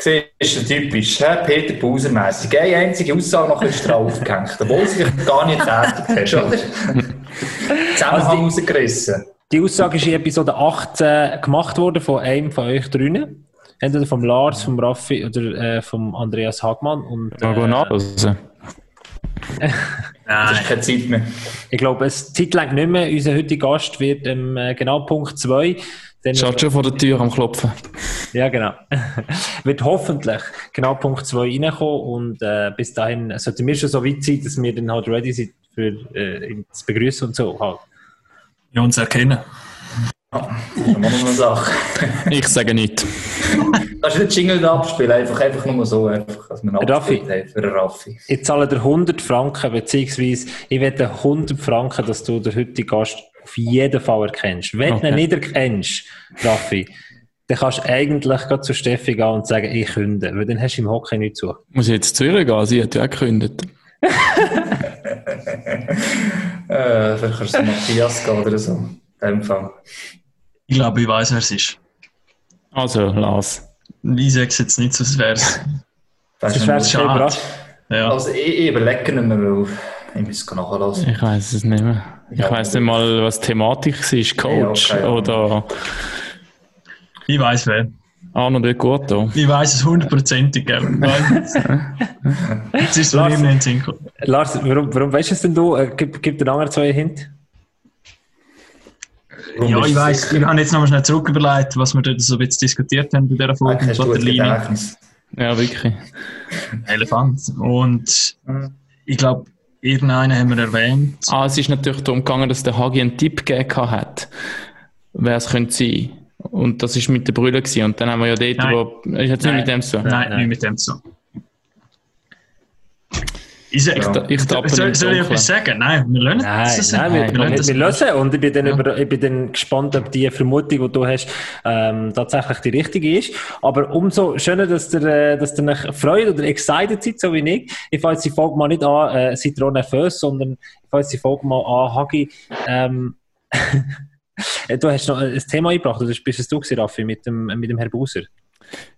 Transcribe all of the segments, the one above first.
Siehst du, typisch, he? Peter Bauser-mässig. Eine einzige Aussage noch ein draufgehängt, obwohl sie dich gar nicht tätig hast, oder? Zusammenhang also rausgerissen. Die Aussage ist in Episode 18 gemacht worden von einem von euch drinnen. Entweder vom Lars, vom Raffi oder äh, vom Andreas Hagmann. Und, äh, Mal nachlesen. Nein, das ist keine Zeit mehr. Ich glaube, es Zeit lang nicht mehr. Unser heutiger Gast wird ähm, genau Punkt 2. Schaut schon vor der Tür am Klopfen. Ja, genau. wird hoffentlich genau Punkt 2 reinkommen und äh, bis dahin sollten wir schon so weit sein, dass wir dann halt ready sind für äh, zu begrüßen und so. Halt. Ja, uns erkennen. Ja, das ist noch eine Sache. ich sage nicht. Kannst du den Jingle abspielen? Einfach, einfach nur so, einfach, dass man Raffi, für Raffi. Ich zahle dir 100 Franken, beziehungsweise ich wette 100 Franken, dass du den heutigen Gast auf jeden Fall erkennst. Wenn okay. du ihn nicht erkennst, Raffi, dann kannst du eigentlich gerade zu Steffi gehen und sagen, ich künde, weil dann hast du im Hockey nicht zu. Muss ich jetzt zu ihr gehen? Sie hat ja auch gekündigt. äh, vielleicht kannst du zu Matthias gehen oder so. In dem Fall. Ich glaube, ich weiß, wer es ist. Also, Lars. Ich sage es jetzt nicht, sonst wäre es. Das ist schade. Ja. Also, ich, ich überlege nicht mehr, weil ich muss nachlassen. Ich weiß es nicht mehr. Ich ja, weiß nicht mal, was die Thematik ist. Coach ja, okay, oder. Ich weiß wer. Arno de Guto. Ich weiß es hundertprozentig. Jetzt ist so Lars, nicht Lars, warum, warum weißt du es denn du? Äh, gib, gib den anderen zwei Hint. Ja, ich weiß, wir haben jetzt nochmal schnell zurück überlegt, was wir dort so ein bisschen diskutiert haben bei dieser Folge mit Batterlinie. Ja, wirklich. Elefant. Und ich glaube, irgendeinen haben wir erwähnt. Ah, es ist natürlich darum gegangen, dass der Hagi einen Tipp gegeben hat, wer es könnte sein. Und das war mit den Brüllen. Und dann haben wir ja dort, Nein. wo. Ist jetzt nicht mit dem so? Nein, Nein, nicht mit dem so. Ich, ich, ich soll, soll ich etwas sagen? Nein, wir lernen nein, das. Nein, wir, wir, wir lösen. Und ich bin, dann ja. über, ich bin dann gespannt, ob die Vermutung, die du hast, ähm, tatsächlich die richtige ist. Aber umso schöner, dass ihr, äh, dass ihr euch freut oder excited seid, so wie ich. Ich fange jetzt die Folge mal nicht an, äh, seid ihr nervös, sondern ich fange jetzt die Folge mal an, Hagi. Ähm, du hast noch ein Thema eingebracht, oder bist es du, Raffi, mit dem, mit dem Herrn Buser?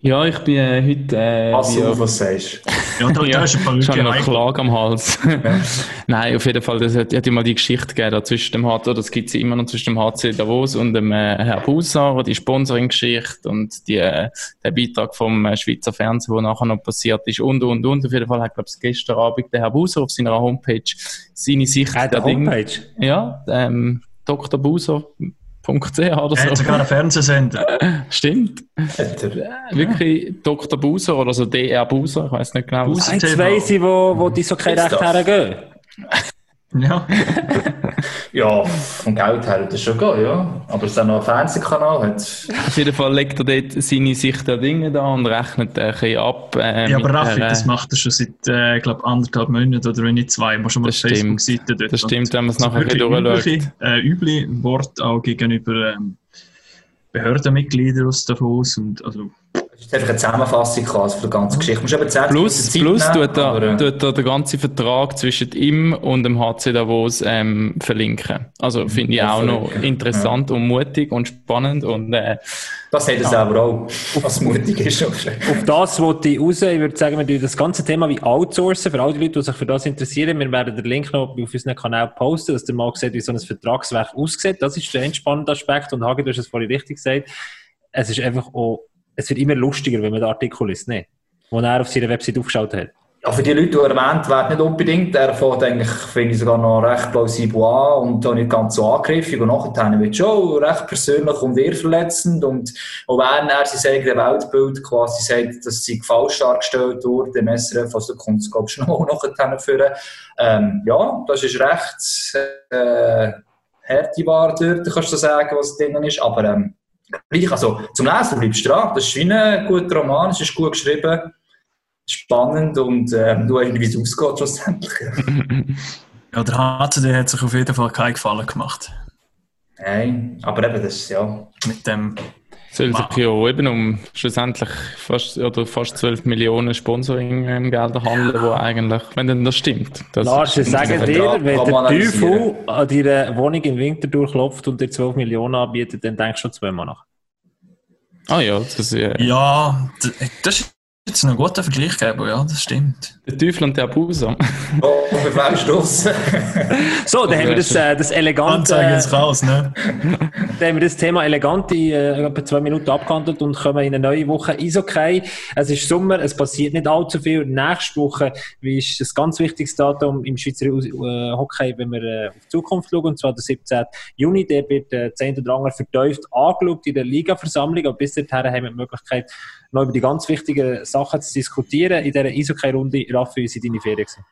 Ja, ich bin äh, heute. Äh, was du was sagst. Ja, da, ja, ist ein schon noch Klage am Hals. Nein, auf jeden Fall, das hat, hat immer die Geschichte gegeben zwischen dem HC, das gibt es immer noch zwischen dem HC Davos und dem äh, Herr Busar, die Sponsoring-Geschichte und die, äh, der Beitrag vom äh, Schweizer Fernsehen, der nachher noch passiert ist und und und. Auf jeden Fall hat, glaube ich, gestern Abend der Herr Busar auf seiner Homepage seine Sicht. Äh, der Homepage? Ding, ja, ähm, Dr. Buser .ch oder so. Er hat sogar einen Fernsehsender. Stimmt. Wirklich Dr. Buser oder so DR Buser, ich weiß nicht genau. Buser Jetzt weiss ich, wo, wo die so kein Recht hergehen. Ja. ja, vom Geld her das schon gehen, ja. Aber es ist auch noch ein Fernsehkanal. Hat. Auf jeden Fall legt er dort seine Sicht der Dinge da und rechnet ein bisschen ab. Äh, ja, aber Raffi, der, das macht er schon seit, äh, glaube anderthalb Monaten oder wenn nicht zwei. Mal schon mal auf Facebook-Seite dort. Das stimmt, wenn man es nachher durchschaut. Übliche, äh, üble Wort auch gegenüber ähm, Behördenmitgliedern aus Davos und also ist einfach eine Zusammenfassung quasi von der ganzen Geschichte. Musst eben plus, plus nehmen, tut, er, äh, tut er den ganzen Vertrag zwischen ihm und dem HC Davos ähm, verlinken. Also finde ich auch noch interessant ja. und mutig und spannend. Und, äh, das hat es ja. aber auch, was mutig ist. Auf das wollte ich raus. Ich würde sagen, wir tun das ganze Thema wie outsourcen für all die Leute, die sich für das interessieren. Wir werden den Link noch auf unserem Kanal posten, dass ihr mal seht, wie so ein Vertragswerk aussieht. Das ist der entspannende Aspekt. Und Hagi, du hast es vorhin richtig gesagt. Es ist einfach auch es wird immer lustiger, wenn man den Artikel liest, ne? den er auf seiner Website aufgeschaut hat. Ja, für die Leute, die erwähnt werden, nicht unbedingt. Er fängt eigentlich, finde ich, sogar noch recht plausibel an und auch nicht ganz so angriffig. Und nachher wird schon recht persönlich und wehrverletzend. Und auch wenn er sein eigenes Weltbild quasi sagt, dass sie falsch dargestellt wurde, im SRF, also kommt es, glaube ich, schon nachher führen. Ähm, ja, das ist recht äh, harte Ware dort, kannst du sagen, was drin ist. Aber ähm, gleich, also zum Lesen bleibst du dran. Das ist wie ein guter Roman, es ist gut geschrieben, spannend und äh, du weißt, wie es ausgeht schlussendlich. ja, der HCD hat sich auf jeden Fall keinen Gefallen gemacht. Nein, aber eben das, ja. Mit dem soll sich ja eben um schlussendlich fast, oder fast 12 Millionen Sponsoring-Gelder handeln, wo eigentlich, wenn denn das stimmt. Das Lars, ich sage dir, wenn der Teufel an deiner Wohnung in Winter klopft und dir 12 Millionen anbietet, dann denkst du schon zweimal nach. Ah ja, das ist ja. Ja, das ist jetzt einen guten Vergleich gegeben, ja, das stimmt. Der Teufel und der Abuser. Oh, wir Stoß. so, dann haben wir das, äh, das elegante... Anzeigen ins Chaos, ne? dann haben wir das Thema elegant in äh, etwa zwei Minuten abgehandelt und kommen in eine neue Woche Eishockey. Es ist Sommer, es passiert nicht allzu viel. Nächste Woche ist ein ganz wichtiges Datum im Schweizer äh, Hockey, wenn wir äh, auf die Zukunft schauen, und zwar der 17. Juni. Der wird äh, 10. oder andere vertieft angeschaut in der Liga-Versammlung, aber bis dahin haben wir die Möglichkeit, noch über die ganz wichtigen Sachen zu diskutieren. In dieser Eishockey-Runde, Raffi, wie sind deine Ferien gewesen?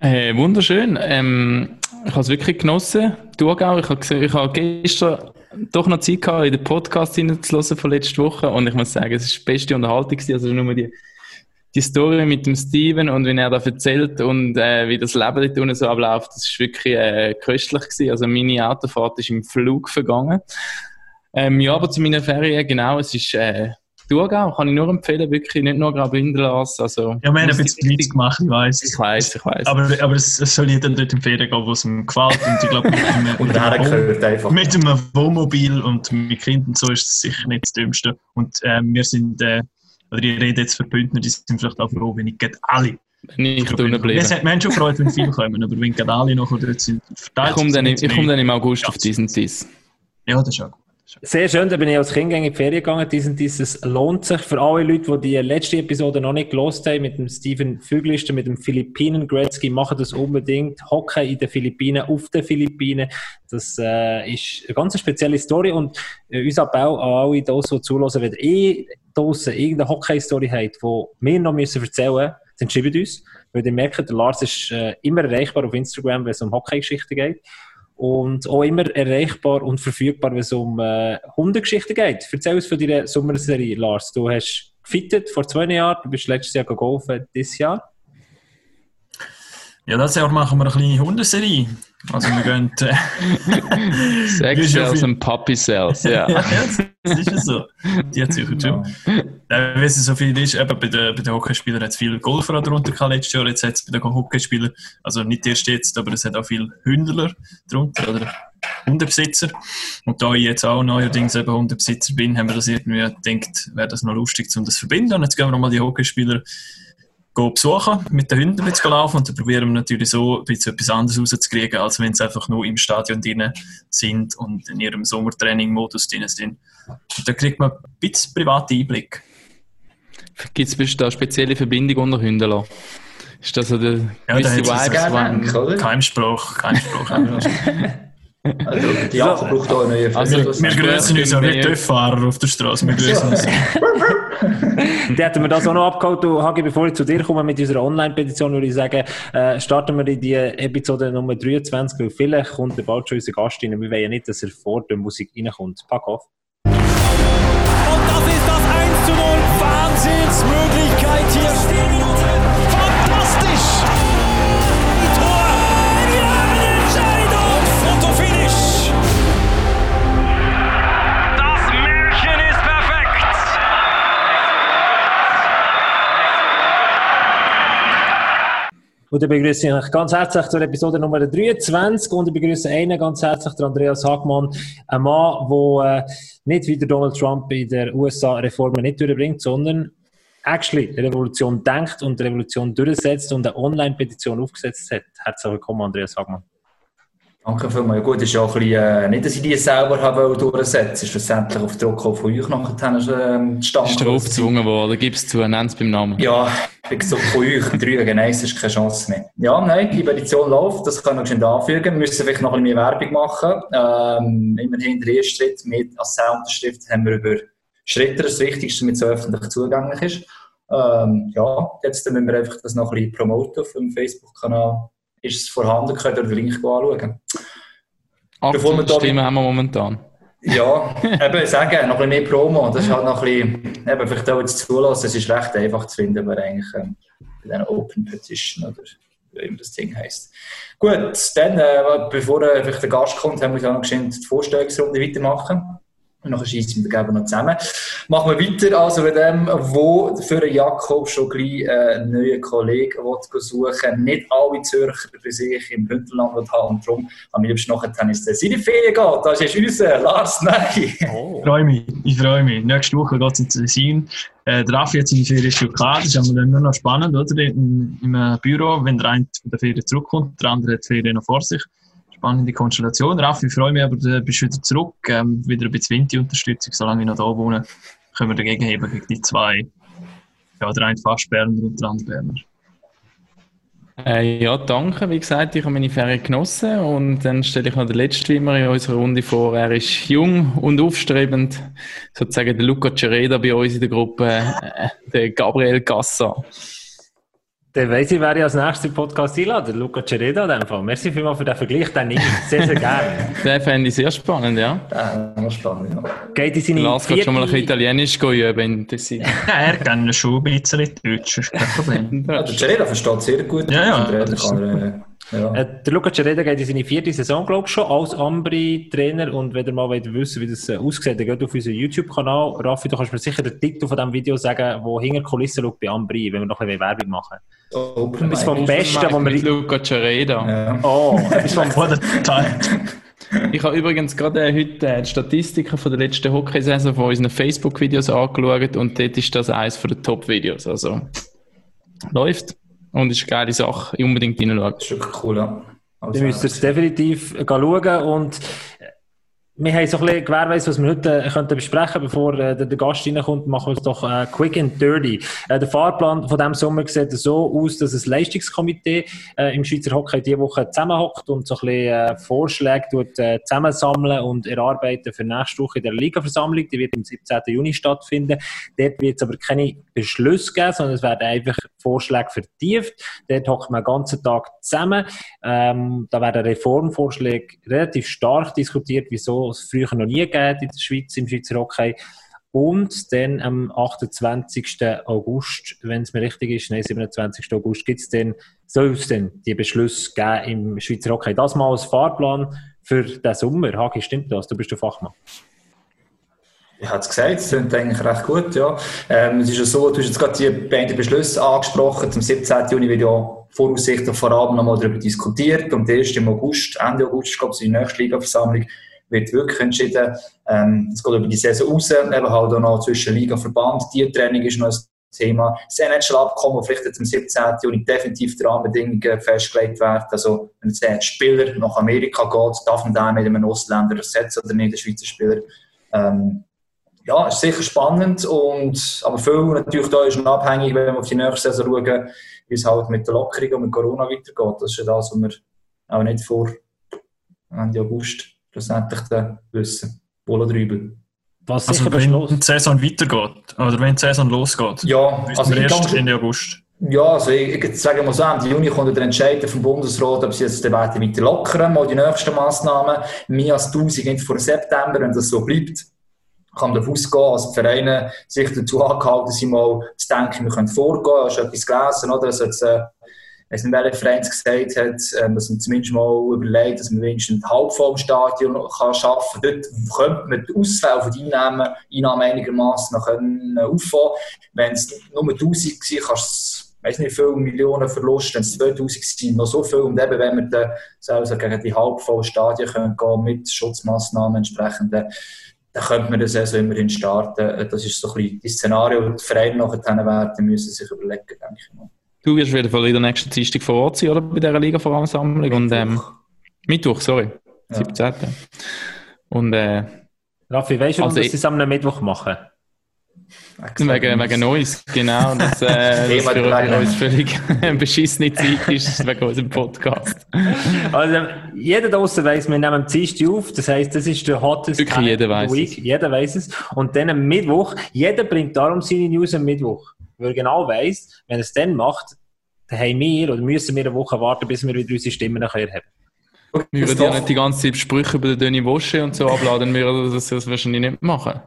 Äh, wunderschön. Ähm, ich habe es wirklich genossen. Du auch. Ich habe, gesehen, gestern doch noch Zeit gehabt, in den Podcast hineinzuhören von letzter Woche. Und ich muss sagen, es ist die beste Unterhaltung. Also nur die, die Story mit dem Steven und wie er da erzählt und äh, wie das Leben dort unten so abläuft, das ist wirklich äh, köstlich gewesen. Also meine Autofahrt ist im Flug vergangen. Ähm, ja, aber zu meiner Ferien, genau, es ist äh, Thurgau kann ich nur empfehlen, wirklich nicht nur Graubünden lassen. Also, ja, wir haben ein bisschen Witz gemacht, ich weiß. Ich weiß, ich weiß. Aber, aber es, es soll jeder dort empfehlen gehen, wo es ihm gefällt. Und ich glaube, mit, einem, und mit, einfach. mit einem Wohnmobil und mit Kindern so ist es sicher nicht das Dümmste. Und äh, wir sind, äh, oder ich rede jetzt für Bündner, die sind vielleicht auch froh, wenn ich alle nicht drinnen bleiben. Wir haben schon gefreut, wenn viele kommen, aber wenn gerade alle noch dort sind, verteilt Ich komme dann, komm dann im August auf diesen Tiss. Ja, das ist auch gut. Sehr schön, da bin ich als Kind in die Ferien gegangen. Diesen, dieses lohnt sich für alle Leute, die die letzte Episode noch nicht gelost haben, mit dem Steven Füglister, mit dem Philippinen Gretzky, machen das unbedingt. Hockey in den Philippinen, auf den Philippinen. Das äh, ist eine ganz spezielle Story und äh, unser Appell an alle, die zulassen, wenn ihr draussen irgendeine Hockey-Story habt, die wir noch müssen erzählen müssen, dann schreibt uns. Weil ihr merkt, der Lars ist äh, immer erreichbar auf Instagram, wenn es um Hockey-Geschichten geht und auch immer erreichbar und verfügbar, wenn es um äh, Hundegeschichten geht. Erzähl uns von deiner Sommerserie, Lars. Du hast gefittet vor zwei Jahren, du bist letztes Jahr gegolfen, dieses Jahr. Ja, das Jahr machen wir eine kleine Hundeserie. Also wir gehen... Äh, Sex Cells und Puppy Cells, ja. ja, das ist so. Die hat sich schon. Äh, Weil es so viel ist, eben bei den, bei den Hockeyspielern hat es viele Golfer darunter gehabt letztes Jahr, jetzt hat es bei den Hockeyspielern, also nicht erst jetzt, aber es hat auch viele Hündler darunter, oder Hundebesitzer. Und da ich jetzt auch neuerdings eben Hundebesitzer bin, haben wir das irgendwie gedacht, wäre das noch lustig, um das zu verbinden. Und jetzt gehen wir nochmal die Hockeyspieler besuchen, mit den Hunden zu laufen und dann probieren wir natürlich so ein bisschen etwas anderes rauszukriegen, als wenn sie einfach nur im Stadion drin sind und in ihrem Sommertraining-Modus drin sind. Und da kriegt man ein bisschen privaten Einblick. Gibt es da spezielle Verbindung unter Hunden? Ist das so der ja, gewisse Vibe? Kein Spruch, kein Spruch. Also, die Jacke braucht auch neue also, Wir grüßen uns ja wie TÜV-Fahrer auf der Straße. Wir grüßen uns. Die hätten wir das auch noch abgeholt. Du, Hagi, bevor ich zu dir komme mit unserer Online-Petition, würde ich sagen, äh, starten wir in die Episode Nummer 23, weil vielleicht kommt der bald schon unser Gast rein. Wir wollen ja nicht, dass er vor der Musik reinkommt. Pack auf. Und das ist das 1 zu 0. Wahnsinnsmöglichkeit Und ich begrüße euch ganz herzlich zur Episode Nummer 23 und ich begrüße einen ganz herzlich, den Andreas Hagmann, ein Mann, der äh, nicht wie der Donald Trump in der USA Reformen nicht durchbringt, sondern actually Revolution denkt und Revolution durchsetzt und eine Online-Petition aufgesetzt hat. Herzlich willkommen, Andreas Hagmann. Danke vielmals. Ja, gut, ist ja auch ein bisschen, äh, nicht, dass ich die selber habe durchsetzen ist schlussendlich auf Druck von euch nachher ähm, zustande Ist darauf gezwungen worden, gib es zu, nenn es beim Namen. Ja, wie gesagt, von euch, drei nein, es ist keine Chance mehr. Ja, nein, die Petition läuft, das kann ich schon anfügen. Wir müssen vielleicht noch ein bisschen mehr Werbung machen. Ähm, immerhin der erste Schritt mit als Unterschrift haben wir über Schritte, das Wichtigste, damit es öffentlich zugänglich ist. Ähm, ja, jetzt müssen wir einfach das noch ein bisschen promoten auf dem Facebook-Kanal ist es vorhanden, könnt ihr den Link anschauen. Bevor wir Stimmen haben wir momentan. Ja, eben sagen, noch ein bisschen mehr Promo, das ist halt noch ein bisschen, eben, vielleicht auch jetzt zulassen, es ist recht einfach zu finden, aber eigentlich ähm, bei einer Open Petition oder wie immer das Ding heisst. Gut, dann, äh, bevor äh, vielleicht der Gast kommt, haben wir noch geschwind die Vorstellungsrunde weitermachen. Und dann schießen wir den noch zusammen. Machen wir weiter, also mit dem, wo für Jakob schon gleich äh, einen neuen Kollegen suchen Nicht alle Zürcher bei sich im Bündnerland haben und darum am liebsten noch Tennis seine Ferien geht. Das ist unser Lars Ney. Oh. Ich freue mich, ich freue mich. Nächste Woche geht es ins Tessin. Äh, der Raffi hat seine Ferien schon klar, das ist aber dann nur noch spannend, oder? Im, im Büro, wenn der eine von der Ferien zurückkommt, der andere hat die Ferien noch vor sich spannende Konstellation. Raffi, ich freue mich, aber du bist wieder zurück. Ähm, wieder ein bisschen Winti-Unterstützung, solange ich noch da wohne, können wir dagegen heben, gegen die zwei. Ja, der eine fast Berner und der andere Berner. Äh, ja, danke. Wie gesagt, ich habe meine Ferien genossen und dann stelle ich noch den letzten immer in unserer Runde vor. Er ist jung und aufstrebend, sozusagen der Luca Cereda bei uns in der Gruppe, äh, der Gabriel Gassa. Dann weiss ich, wer ich als nächstes im Podcast einladen. Luca Cereda in dem Fall. Merci vielmals für den Vergleich, den nehme ich sehr, sehr gerne. den fände ich sehr spannend, ja. Ja, spannend, ja. Geht in seine Lars kann schon mal ein bisschen Italienisch üben in Tessin. ja, er kann schon ein bisschen Deutsch, ist kein Problem. ja, der Cereda versteht sehr gut. Ja, ja. Ja. Äh, der Luca Cereda geht in seine vierte Saison, glaube ich, schon, als Ambri-Trainer. Und wenn ihr mal wollt wissen wie das äh, aussieht, dann geht auf unseren YouTube-Kanal. Raffi, du kannst mir sicher den Titel von diesem Video sagen, wo hinter Kulissen schaut bei Ambri, wenn wir noch ein bisschen Werbung machen. Oh, etwas vom Besten, was wir... Luca Cereda. Ja. Oh, etwas vom... Ich habe übrigens gerade äh, heute äh, die Statistiken von der letzten Hockeysaison von unseren Facebook-Videos angeschaut und dort ist das eines der Top-Videos. Also, läuft. Und ist eine geile Sache. Unbedingt reinschauen. Das ist wirklich cool, ja. Also, Ihr müsst es definitiv schauen und wir haben so ein bisschen gewährleistet, was wir heute äh, könnten besprechen bevor äh, der, Gast reinkommt, machen wir es doch äh, quick and dirty. Äh, der Fahrplan von diesem Sommer sieht so aus, dass ein Leistungskomitee äh, im Schweizer Hockey diese Woche zusammenhockt und so ein bisschen äh, Vorschläge tut, äh, zusammensammeln und erarbeiten für nächste Woche in der Ligaversammlung. Die wird am 17. Juni stattfinden. Dort wird es aber keine Beschlüsse geben, sondern es werden einfach Vorschläge vertieft. Dort hockt man den ganzen Tag zusammen. Ähm, da werden Reformvorschläge relativ stark diskutiert, wieso es früher noch nie gegeben in der Schweiz, im Schweizer Hockey. Und dann am 28. August, wenn es mir richtig ist, nein, 27. August, gibt es dann, soll es dann die Beschlüsse geben im Schweizer Hockey. Das mal als Fahrplan für den Sommer. Hagi, stimmt das? Du bist der Fachmann. Ich habe es gesagt, es klingt eigentlich recht gut, ja. Ähm, es ist ja so, du hast jetzt gerade die beiden Beschlüsse angesprochen. Zum 17. Juni wird ja voraussichtlich vor allem nochmal darüber diskutiert. Und erst im August, Ende August, glaube ich, die nächste Ligaversammlung wird wirklich entschieden. Ähm, es geht über die Saison raus, eben halt auch noch zwischen Liga und Verband. Die Training ist noch ein Thema. Das NHL-Abkommen, vielleicht jetzt am 17. Juni definitiv die Rahmenbedingungen festgelegt werden. Also, wenn jetzt ein Spieler nach Amerika geht, darf man den mit einem Ausländer ersetzen oder nicht, ein Schweizer Spieler. Ähm, ja, ist sicher spannend und, aber viel natürlich da ist noch abhängig, wenn wir auf die nächste Saison schauen, wie es halt mit der Lockerung und mit Corona weitergeht. Das ist ja das, was wir auch nicht vor Ende August schlussendlich dann wissen. Wohl oder übel. Was also wenn die Saison weitergeht, oder wenn die Saison losgeht, ja, also erst Ende August. Ja, also ich, ich sage mal so, Ende Juni kommt der Entscheid vom Bundesrat, ob sie jetzt den weiter lockern, mal die nächsten Massnahmen. Mehr als 1000 nicht vor September, wenn das so bleibt kann davon ausgehen, dass die Vereine sich dazu angehalten sind, mal zu denken, wir können vorgehen. Hast du etwas gelesen, oder? Dass jetzt, äh, ich weiß nicht, welcher gesagt hat, äh, dass man zumindest mal überlegt, dass man wenigstens ein Halbformstadion kann schaffen kann. Dort könnte man die Ausfälle von Einnahmen, Einnahmen einigermaßen äh, auffangen. Wenn es nur 1000 war, kannst ich weiß nicht, viele Millionen Verlust, wenn es 2000 sind, noch so viel. Und eben, wenn wir dann also gegen die halbvollen Stadien können gehen mit Schutzmaßnahmen entsprechend, dann könnte man das also immerhin starten. Das ist so ein bisschen das Szenario, das die Vereine nachher werden müssen sich überlegen, denke ich mal. Du wirst wieder in der nächsten Dienstag vor Ort sein, oder? Bei dieser Liga-Voransammlung. Und, ähm, Mittwoch, sorry. Ja. 17. Und, äh, Raffi, weißt du, also, dass sie es am Mittwoch machen? Wegen, wegen uns, genau. Das, äh, das für uns völlig beschissene Zeit ist wegen unserem Podcast. Also, jeder draußen weiss, wir nehmen am Dienstag auf, das heisst, das ist der hottest Wirklich, jeder weiß Week. Es. Jeder weiß es. Und dann am Mittwoch, jeder bringt darum seine News am Mittwoch. Weil er genau weiss, wenn er es dann macht, dann haben wir oder müssen wir eine Woche warten, bis wir wieder unsere Stimmen nachher haben. Wir würden ja nicht die ganze Zeit Sprüche über den Döni Wosche und so abladen, wir das, das wahrscheinlich nicht machen.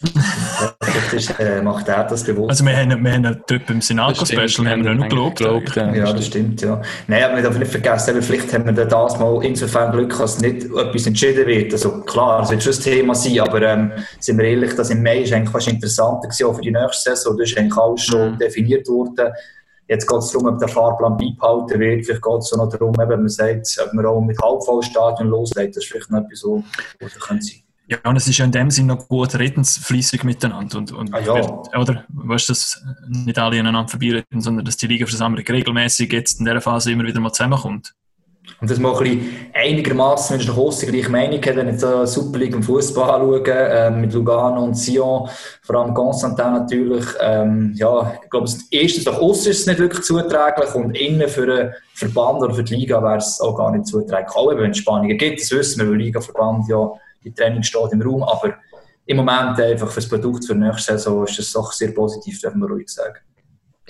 Vielleicht äh, macht er das bewusst. Also wir haben, wir haben dort beim Sinaco-Special haben wir noch gelobt. gelobt ja, ja, das stimmt, ja. Nein, aber wir dürfen nicht vergessen, vielleicht haben wir das mal insofern Glück, dass nicht etwas entschieden wird. Also klar, es wird schon ein Thema sein, aber ähm, sind wir ehrlich, das im Mai ist eigentlich fast interessanter gewesen, auch für die nächste Saison. Da ist eigentlich alles schon mhm. definiert worden. Jetzt geht es darum, ob der Fahrplan beibehalten wird. Vielleicht geht es auch noch darum, wenn man sagt, ob man auch mit Halbvollstadion loslegt. Das ist vielleicht noch etwas, so, was da könnte sein. Ja, und es ist ja in dem Sinne noch gut redensfließig miteinander. Und, und ah, ja. wird, oder? Weißt du, dass nicht alle aneinander vorbeireden, sondern dass die Ligaversammlung regelmäßig jetzt in dieser Phase immer wieder mal zusammenkommt. Und das mal ein einigermaßen, wenn ich nach Hause gleiche Meinung habe, wenn ich die Super League im Fußball anschaue, äh, mit Lugano und Sion, vor allem Constantin natürlich, ähm, ja, ich glaube, erstens nach außen ist es nicht wirklich zuträglich und innen für den Verband oder für die Liga wäre es auch gar nicht zuträglich. Auch wenn es Spannungen gibt, das wissen wir, weil Liga-Verband ja die Training steht im Raum, aber im Moment einfach für das Produkt für nächste Saison ist das doch sehr positiv, darf man ruhig sagen.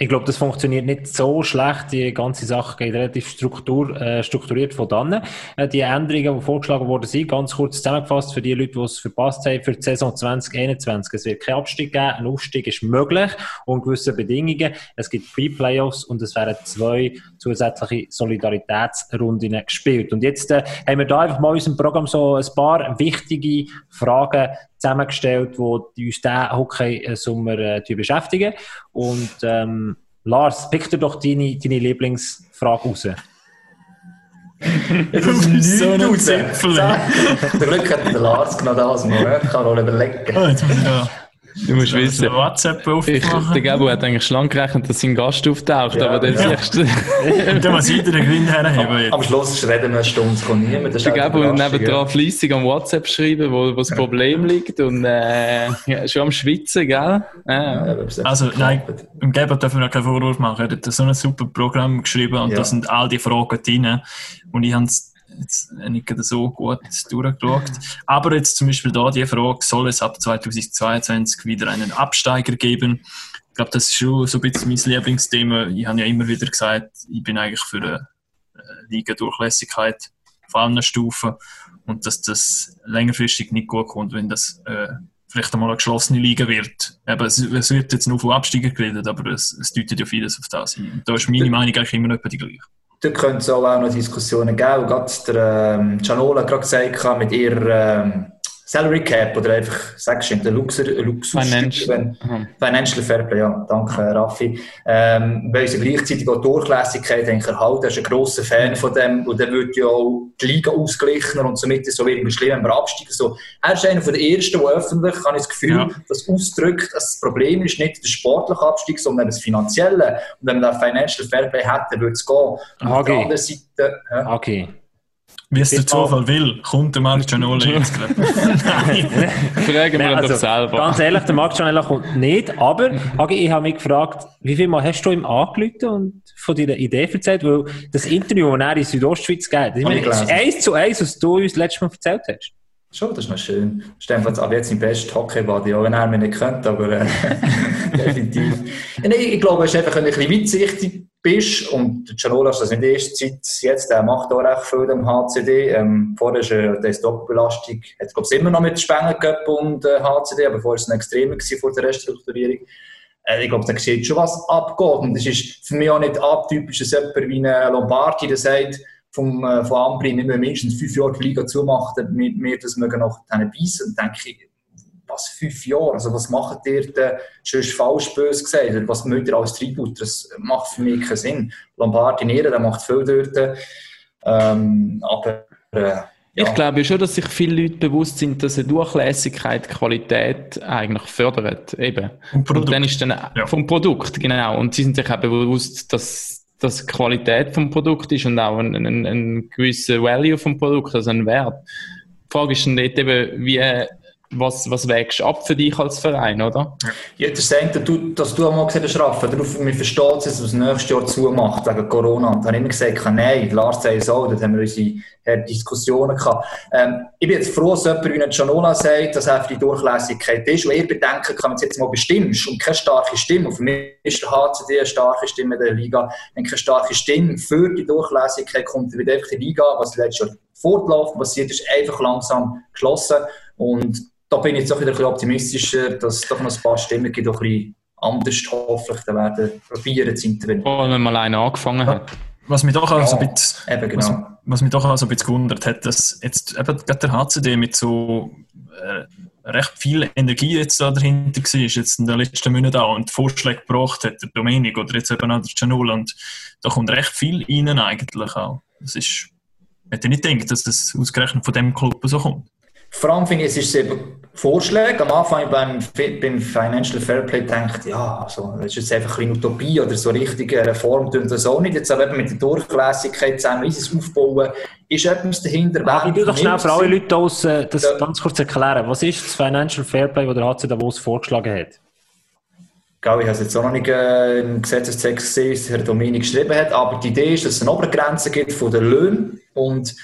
Ich glaube, das funktioniert nicht so schlecht. Die ganze Sache geht relativ struktur, äh, strukturiert von dann. Äh, die Änderungen, die vorgeschlagen worden sind, ganz kurz zusammengefasst für die Leute, die es verpasst haben, für die Saison 2021. Es wird kein Abstieg geben. Ein Aufstieg ist möglich unter gewissen Bedingungen. Es gibt Pre-Playoffs und es werden zwei zusätzliche Solidaritätsrunden gespielt. Und jetzt äh, haben wir da einfach mal in unserem Programm so ein paar wichtige Fragen zusammengestellt, die uns diesen Hockey-Sommer äh, beschäftigen. Und ähm, Lars, pick dir doch deine, deine Lieblingsfrage raus. Das ist so ein Zipfel. Zum Glück hat der Lars genau das mal. Ich kann überlegen. Oh, Du musst wissen, WhatsApp ich, der Gabo hat eigentlich schlank gerechnet, dass sein Gast auftaucht, ja, aber dann ja. siehst du... dann muss jeder den Gewinn herheben. Am Schluss reden wir eine Stunde, es kommt niemand. Der Gabo nebendran fleissig am WhatsApp schreiben, wo, wo das Problem liegt und äh, ja, schon am Schwitzen, gell? Ja. Also nein, im Gabo dürfen wir keinen Vorwurf machen. Er hat so ein super Programm geschrieben und da sind all die Fragen drin und ich habe jetzt nicht so gut durchgeschaut. Aber jetzt zum Beispiel da die Frage, soll es ab 2022 wieder einen Absteiger geben? Ich glaube, das ist schon so ein bisschen mein Lieblingsthema. Ich habe ja immer wieder gesagt, ich bin eigentlich für eine Liga-Durchlässigkeit auf allen Stufen und dass das längerfristig nicht gut kommt, wenn das äh, vielleicht einmal eine geschlossene Liga wird. Eben, es, es, wird jetzt nur von Absteiger geredet, aber es, es deutet ja vieles auf das hin. Da ist meine Meinung eigentlich immer noch die gleiche. Da könnte es auch noch Diskussionen geben. Gerade der ähm, Gianola hat gerade gesagt, mit ihrer ähm, Salary Cap oder einfach, sagst du, der Luxus, Luxus Financial. Financial Fairplay, ja, danke Raffi. Ähm, weil sie gleichzeitig auch Durchlässigkeit erhalten. Er ist ein grosser Fan von dem und dann wird ja auch die Liga ausgleichen und somit ist es so wenig schlimm, wenn wir absteigen. So, er ist einer der ersten, der öffentlich, habe ich das Gefühl, ja. das ausdrückt, dass das Problem ist nicht der sportliche Abstieg, sondern das finanzielle. Und wenn man da Financial Fairplay hätte, würde es gehen. Und okay. auf der anderen Seite... Ja. Okay. Wie es der Zufall will, kommt der Marc Gianola jetzt gerade. Fragen wir also, doch selber. Ganz ehrlich, der Marc Gianola kommt nicht, aber Agi, ich habe mich gefragt, wie viel Mal hast du ihm angerufen und von deiner Idee erzählt? Weil das Interview, das er in Südostschweiz gegeben hat, ich meine, ist eins zu eins, was du uns letztes Mal erzählt hast. Schon, das ist noch schön. Aber jetzt im besten Hockey-Body, auch wenn er mich nicht könnte, aber äh, definitiv. Ja, nee, ich glaube, es ist einfach ein bisschen weitsichtig bist. Und Cianola ist das in der ersten Zeit jetzt, der macht auch recht viel im HCD. Ähm, vorher ist äh, die Doppelbelastung, hat glaube ich immer noch mit Spengler Cup und äh, HCD, aber vorher war es ein extremer vor der Restrukturierung. Äh, ich glaube, da sieht schon was abgeht. Und das ist für mich auch nicht atypisch, dass jemand wie ein Lombardi, der sagt, vom, äh, von Ambri, wir müssen mindestens fünf Jahre die Liga zumachen, damit wir das mögen noch beißen. Und denke ich, was, fünf Jahre? Also was macht ihr denn schon falsch böse gesagt? Oder was mögt ihr als Tribut? Das macht für mich keinen Sinn. Lombardi Nieren, der macht viel dort. Ähm, aber äh, ja. Ich glaube schon, dass sich viele Leute bewusst sind, dass eine Durchlässigkeit Qualität eigentlich fördert. Eben. Und dann ist dann ja. vom Produkt, genau. Und sie sind sich auch bewusst, dass das Qualität vom Produkt ist und auch ein, ein, ein gewisser Value vom Produkt, also ein Wert. Die Frage ist dann dort eben, wie was, was wägst du ab für dich als Verein, oder? Ja, das eine, du, dass du einmal gesagt hast, Rafa, darauf, wir verstehen es das nächste Jahr zumacht, wegen Corona. Und dann habe ich immer gesagt, nein, Lars sagt es auch, dort haben wir unsere Diskussionen gehabt. Ähm, ich bin jetzt froh, dass jemand wie Gianola sagt, dass für die Durchlässigkeit ist. Und ihr bedenken kann, wenn du jetzt mal bestimmst und keine starke Stimme, und für mich ist der HCD eine starke Stimme in der Liga, wenn keine starke Stimme für die Durchlässigkeit kommt, wird einfach die Liga, was letztes Jahr fortlaufend passiert ist, einfach langsam geschlossen. Und da bin ich jetzt auch wieder ein bisschen optimistischer, dass es doch noch ein paar Stimmen gibt, die ein bisschen anders hoffentlich dann werden probieren zu intervenieren. Allem, wenn man alleine angefangen hat. Was mich doch also ein bisschen, eben, genau. was, was mich doch also ein bisschen gewundert hat, dass jetzt eben gerade der HCD mit so äh, recht viel Energie jetzt da dahinter war, jetzt in den letzten Monaten auch und Vorschläge gebracht hat, der Dominik oder jetzt eben auch der Janul und da kommt recht viel rein eigentlich auch. Das ist, ich hätte nicht gedacht, dass das ausgerechnet von dem Club so kommt. Vor allem finde ich, es ist eben Vorschläge. Am Anfang beim, beim Financial Fairplay denkt, ja, also, das ist jetzt einfach eine Utopie oder so richtige Reform tun das auch nicht. Jetzt aber eben mit der Durchlässigkeit zusammen, wie sie es aufbauen, ist etwas dahinter. Aber ich will doch schnell für alle Leute aus, das ja. ganz kurz erklären. Was ist das Financial Fairplay, das der HC Davos vorgeschlagen hat? ich habe es jetzt auch noch nicht äh, im Gesetzestext gesehen, was Herr Dominik geschrieben hat, aber die Idee ist, dass es eine Obergrenze gibt von den Löhnen und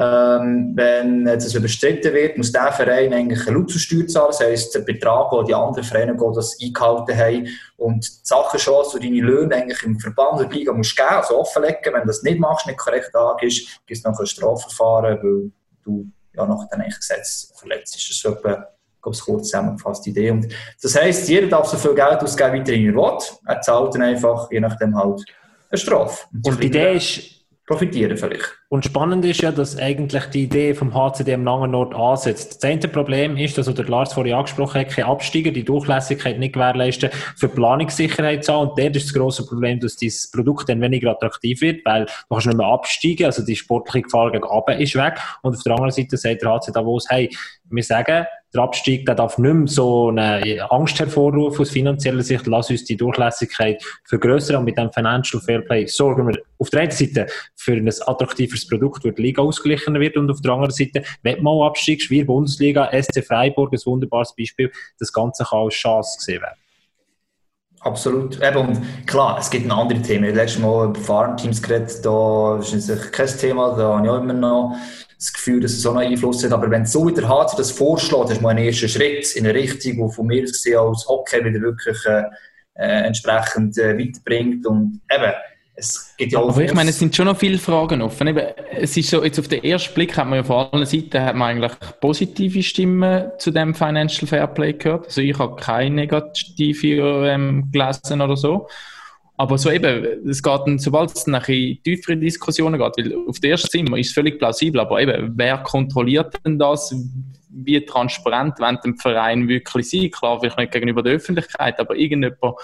ähm, wenn das überstritten wird, muss der Verein eigentlich eine Luxussteuer zahlen. Das heisst, der Betrag, den die anderen Vereine das eingehalten haben. Und die Sache schon, du deine Löhne eigentlich im Verband oder Liga musst geben, also offenlegen. Wenn du das nicht machst, nicht korrekt angibst, gibt es noch ein Strafverfahren, weil du ja nach dem Gesetz verletzt bist. Das ist etwa, kurz zusammengefasst die Idee. Und das heisst, jeder darf so viel Geld ausgeben, wie er will. Er zahlt dann einfach, je nachdem halt, eine Strafe. Und, Und die Idee ist, profitieren vielleicht. Und spannend ist ja, dass eigentlich die Idee vom HCD am langen Nord ansetzt. Das eine Problem ist, dass der Lars vorhin angesprochen hat, keine Absteiger, die Durchlässigkeit nicht gewährleisten, für Planungssicherheit zu haben. Und dort ist das grosse Problem, dass dieses Produkt dann weniger attraktiv wird, weil du kannst nicht mehr absteigen, also die sportliche Gefahr gegen Abend ist weg. Und auf der anderen Seite sagt der HC Davos, hey, wir sagen, der Abstieg der darf nicht mehr so eine Angst hervorrufen aus finanzieller Sicht. Lass uns die Durchlässigkeit vergrößern und mit dem Financial Fairplay sorgen wir auf der einen Seite für ein attraktiveres Produkt, wo die Liga ausgeglichen wird und auf der anderen Seite, wenn man Abstieg, Schwier Bundesliga, SC Freiburg, ein wunderbares Beispiel, das Ganze kann als Chance gesehen werden. Absolut. Eben, und klar, es gibt noch andere Themen. Letztes Mal über Farmteams geredet, da ist natürlich kein Thema, da habe ich auch immer noch das Gefühl, dass es so einen Einfluss hat. Aber wenn so wieder HC das vorschlägt, ist mal ein erster Schritt in eine Richtung, die von mir gesehen als Hockey wieder wirklich äh, äh, entsprechend äh, weiterbringt. Und eben, es gibt ja auch Aber ich meine, es sind schon noch viele Fragen offen. Eben, es ist so, jetzt auf den ersten Blick hat man ja von allen Seiten hat man eigentlich positive Stimmen zu dem Financial Fairplay gehört. Also ich habe keine negative ähm, gelesen oder so. Aber so eben, es geht dann, sobald es nach tiefere Diskussionen geht, weil auf der ersten Zimmer ist es völlig plausibel, aber eben, wer kontrolliert denn das? Wie transparent wenn der Verein wirklich sein? Klar, vielleicht nicht gegenüber der Öffentlichkeit, aber irgendjemand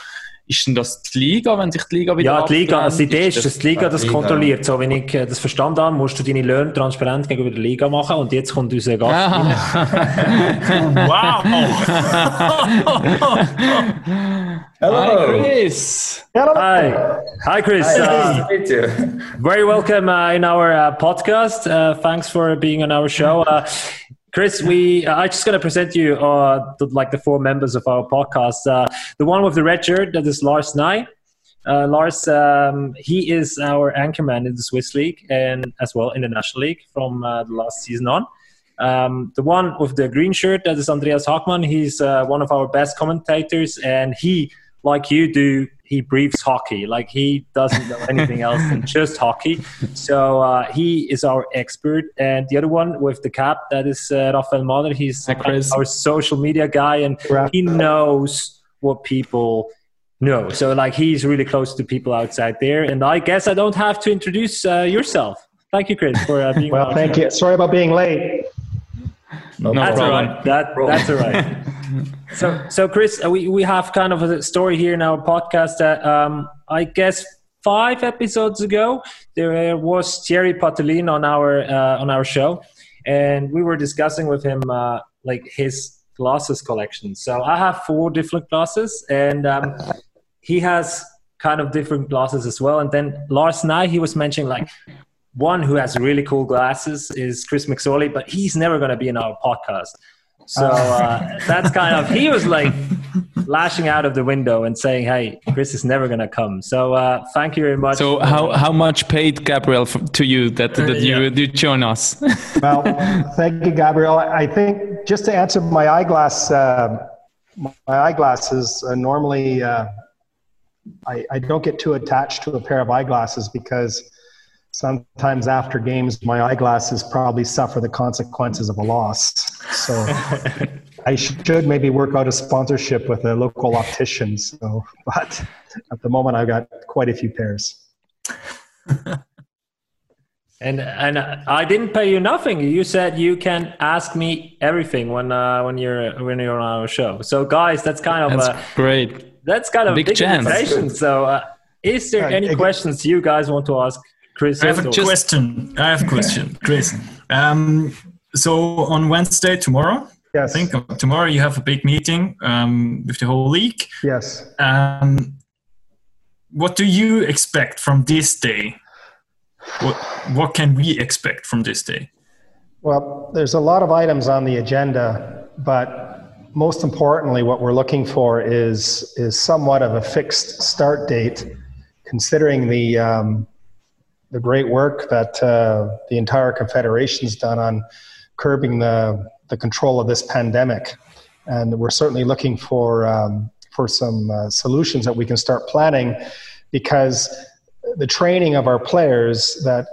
ist denn das die Liga, wenn sich die Liga wieder Ja, die Liga, also die Idee ist, dass die Liga das kontrolliert. So, wenn ich äh, das verstanden habe, musst du deine Löhne transparent gegenüber der Liga machen und jetzt kommt unser Gast Wow! Hello. Hi, Chris. Hello. Hi. Hi, Chris. Hi, uh, nice to meet you. Very welcome uh, in our uh, podcast. Uh, thanks for being on our show. Chris, we uh, I just going to present you uh, the, like the four members of our podcast. Uh, the one with the red shirt that is Lars Nye. Uh, Lars, um, he is our anchorman in the Swiss League and as well in the National League from uh, the last season on. Um, the one with the green shirt that is Andreas Hagmann. He's uh, one of our best commentators, and he, like you do, he breathes hockey. Like he doesn't know anything else than just hockey. So uh, he is our expert. And the other one with the cap, that is uh, Rafael Mahler. He's our social media guy, and he knows what people know. So like he's really close to people outside there. And I guess I don't have to introduce uh, yourself. Thank you, Chris, for uh, being. well, thank you. Sorry about being late. No, that's all right. That, that's all right. so, so Chris, uh, we, we have kind of a story here in our podcast that um, I guess five episodes ago there was Thierry Paterlini on our uh, on our show, and we were discussing with him uh, like his glasses collection. So I have four different glasses, and um, he has kind of different glasses as well. And then last night he was mentioning like one who has really cool glasses is Chris McSorley, but he's never going to be in our podcast. So uh, that's kind of he was like lashing out of the window and saying, "Hey, Chris is never going to come." So uh, thank you very much. So how how much paid Gabriel to you that that you yeah. you join us? well, thank you, Gabriel. I think just to answer my eyeglass, uh, my eyeglasses uh, normally uh, I, I don't get too attached to a pair of eyeglasses because sometimes after games, my eyeglasses probably suffer the consequences of a loss. So I should maybe work out a sponsorship with a local optician. So, but at the moment, I've got quite a few pairs. and and I didn't pay you nothing. You said you can ask me everything when uh, when you're when you're on our show. So, guys, that's kind of that's a, great. That's kind of big, big chance. So, uh, is there any questions you guys want to ask Chris? I have a question. I have a question, Chris. Um, so on Wednesday tomorrow, yes. I think tomorrow you have a big meeting um, with the whole league. Yes. Um, what do you expect from this day? What what can we expect from this day? Well, there's a lot of items on the agenda, but most importantly, what we're looking for is is somewhat of a fixed start date, considering the um, the great work that uh, the entire confederation's done on curbing the, the control of this pandemic. And we're certainly looking for, um, for some uh, solutions that we can start planning because the training of our players that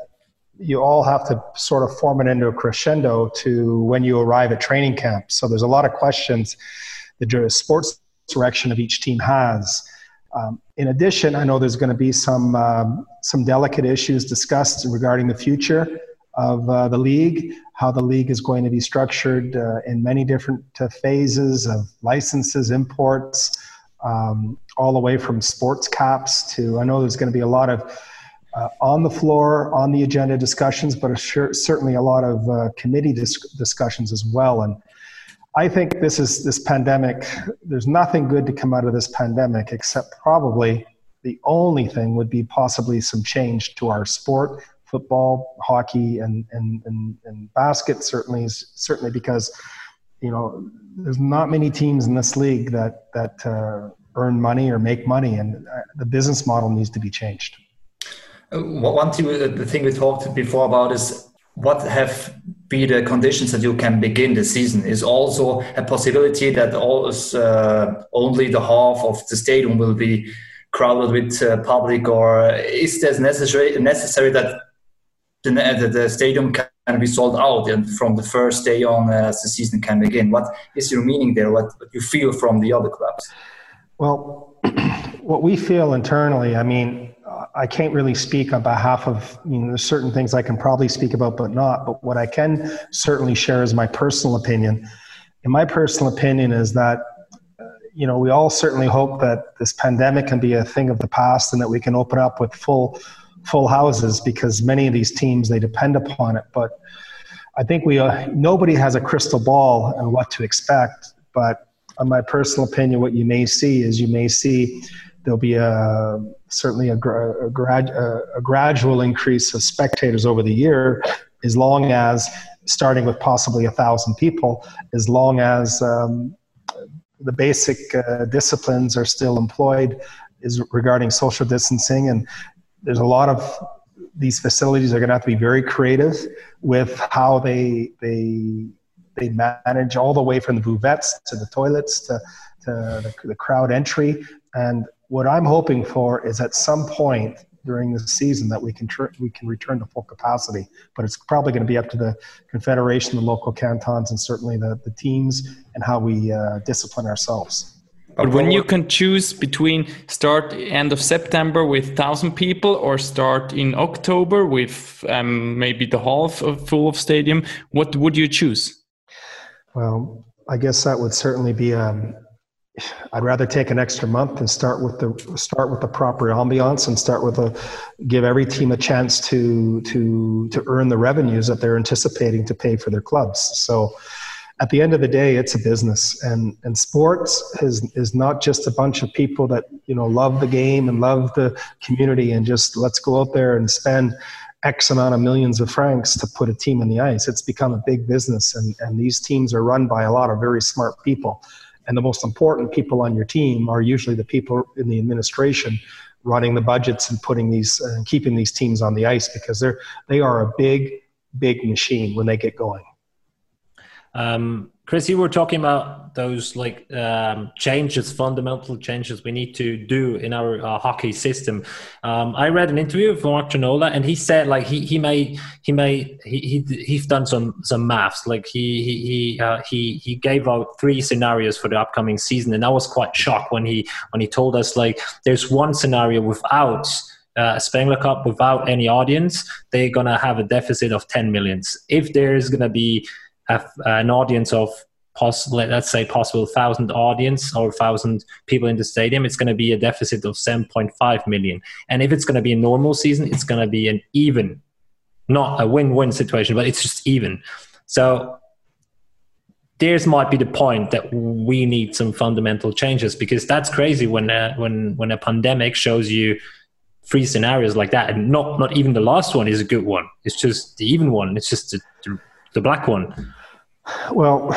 you all have to sort of form it into a crescendo to when you arrive at training camp. So there's a lot of questions the sports direction of each team has. Um, in addition, I know there's going to be some um, some delicate issues discussed regarding the future of uh, the league, how the league is going to be structured uh, in many different uh, phases of licenses, imports, um, all the way from sports caps to. I know there's going to be a lot of uh, on the floor, on the agenda discussions, but sure, certainly a lot of uh, committee dis- discussions as well. And I think this is this pandemic. There's nothing good to come out of this pandemic except probably the only thing would be possibly some change to our sport, football, hockey, and and and, and basket. Certainly, certainly because you know there's not many teams in this league that that uh, earn money or make money, and uh, the business model needs to be changed. Uh, one thing, the thing we talked before about is what have be the conditions that you can begin the season. Is also a possibility that always, uh, only the half of the stadium will be crowded with uh, public or is this necessary necessary that the, the, the, stadium can be sold out and from the first day on as the season can begin? What is your meaning there? What, what you feel from the other clubs? Well what we feel internally i mean I can't really speak on behalf of, you know, certain things I can probably speak about, but not. But what I can certainly share is my personal opinion. And my personal opinion is that, uh, you know, we all certainly hope that this pandemic can be a thing of the past and that we can open up with full, full houses because many of these teams, they depend upon it. But I think we, uh, nobody has a crystal ball on what to expect. But on my personal opinion, what you may see is you may see there'll be a certainly a, a, grad, a, a, gradual increase of spectators over the year, as long as starting with possibly a thousand people, as long as um, the basic uh, disciplines are still employed, is regarding social distancing, and there's a lot of these facilities are going to have to be very creative with how they they they manage all the way from the buvettes to the toilets to, to the, the crowd entry. And what I'm hoping for is at some point during the season that we can tr- we can return to full capacity. But it's probably going to be up to the confederation, the local cantons, and certainly the, the teams and how we uh, discipline ourselves. But when you can choose between start end of September with thousand people or start in October with um, maybe the half of full of stadium, what would you choose? Well, I guess that would certainly be um, I'd rather take an extra month and start with the start with the proper ambiance and start with a give every team a chance to to to earn the revenues that they're anticipating to pay for their clubs. So at the end of the day, it's a business, and and sports is is not just a bunch of people that you know love the game and love the community and just let's go out there and spend X amount of millions of francs to put a team in the ice. It's become a big business, and and these teams are run by a lot of very smart people and the most important people on your team are usually the people in the administration running the budgets and putting these uh, and keeping these teams on the ice because they're they are a big big machine when they get going. Um, Chris, you were talking about those like um, changes, fundamental changes we need to do in our uh, hockey system. Um, I read an interview with Marc Gianola, and he said like he he may he may he, he he's done some some maths. Like he he he uh, he he gave out three scenarios for the upcoming season, and I was quite shocked when he when he told us like there's one scenario without. Uh, Spengler Cup without any audience, they're gonna have a deficit of 10 millions. If there's gonna be have an audience of possible, let's say possible thousand audience or thousand people in the stadium, it's going to be a deficit of 7.5 million. And if it's going to be a normal season, it's going to be an even, not a win-win situation, but it's just even. So there's might be the point that we need some fundamental changes because that's crazy when a, when when a pandemic shows you three scenarios like that and not not even the last one is a good one it's just the even one it's just the, the black one well,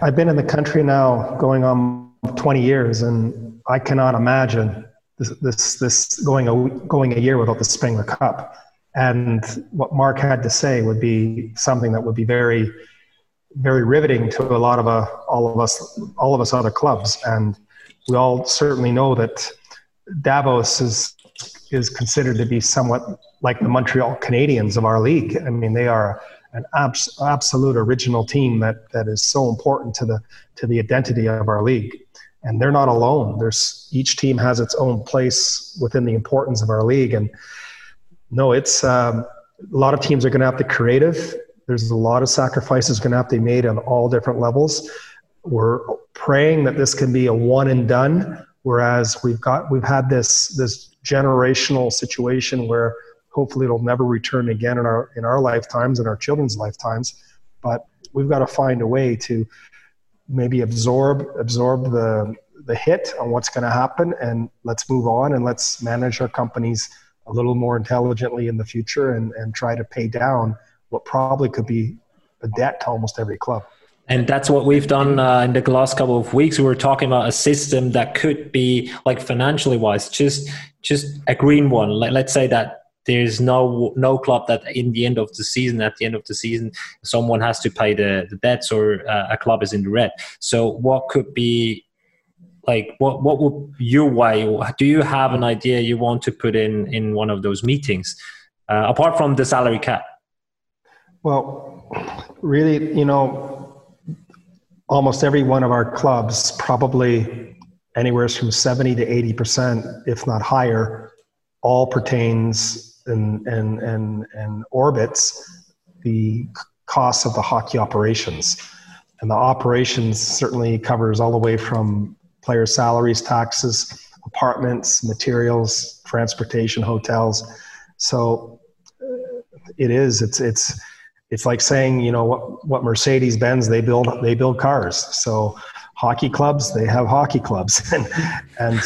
I've been in the country now going on 20 years, and I cannot imagine this this, this going a going a year without the Spengler Cup. And what Marc had to say would be something that would be very, very riveting to a lot of uh, all of us, all of us other clubs. And we all certainly know that Davos is is considered to be somewhat like the Montreal Canadiens of our league. I mean, they are an abs- absolute original team that that is so important to the to the identity of our league. And they're not alone. There's each team has its own place within the importance of our league. And no, it's um, a lot of teams are going to have to creative. There's a lot of sacrifices going to have to be made on all different levels. We're praying that this can be a one and done. Whereas we've got we've had this this generational situation where hopefully it'll never return again in our in our lifetimes and our children's lifetimes but we've got to find a way to maybe absorb absorb the the hit on what's going to happen and let's move on and let's manage our companies a little more intelligently in the future and, and try to pay down what probably could be a debt to almost every club and that's what we've done uh, in the last couple of weeks. We were talking about a system that could be like financially wise, just just a green one. Like, let's say that there's no no club that in the end of the season at the end of the season someone has to pay the, the debts or uh, a club is in the red. So what could be like what what would your way do you have an idea you want to put in in one of those meetings uh, apart from the salary cap? Well really you know almost every one of our clubs probably anywhere from 70 to 80 percent if not higher all pertains and, and, and, and orbits the costs of the hockey operations. And the operations certainly covers all the way from player salaries, taxes, apartments, materials, transportation, hotels. So uh, it is. It's it's it's like saying you know what what Mercedes Benz they build they build cars. So hockey clubs they have hockey clubs and and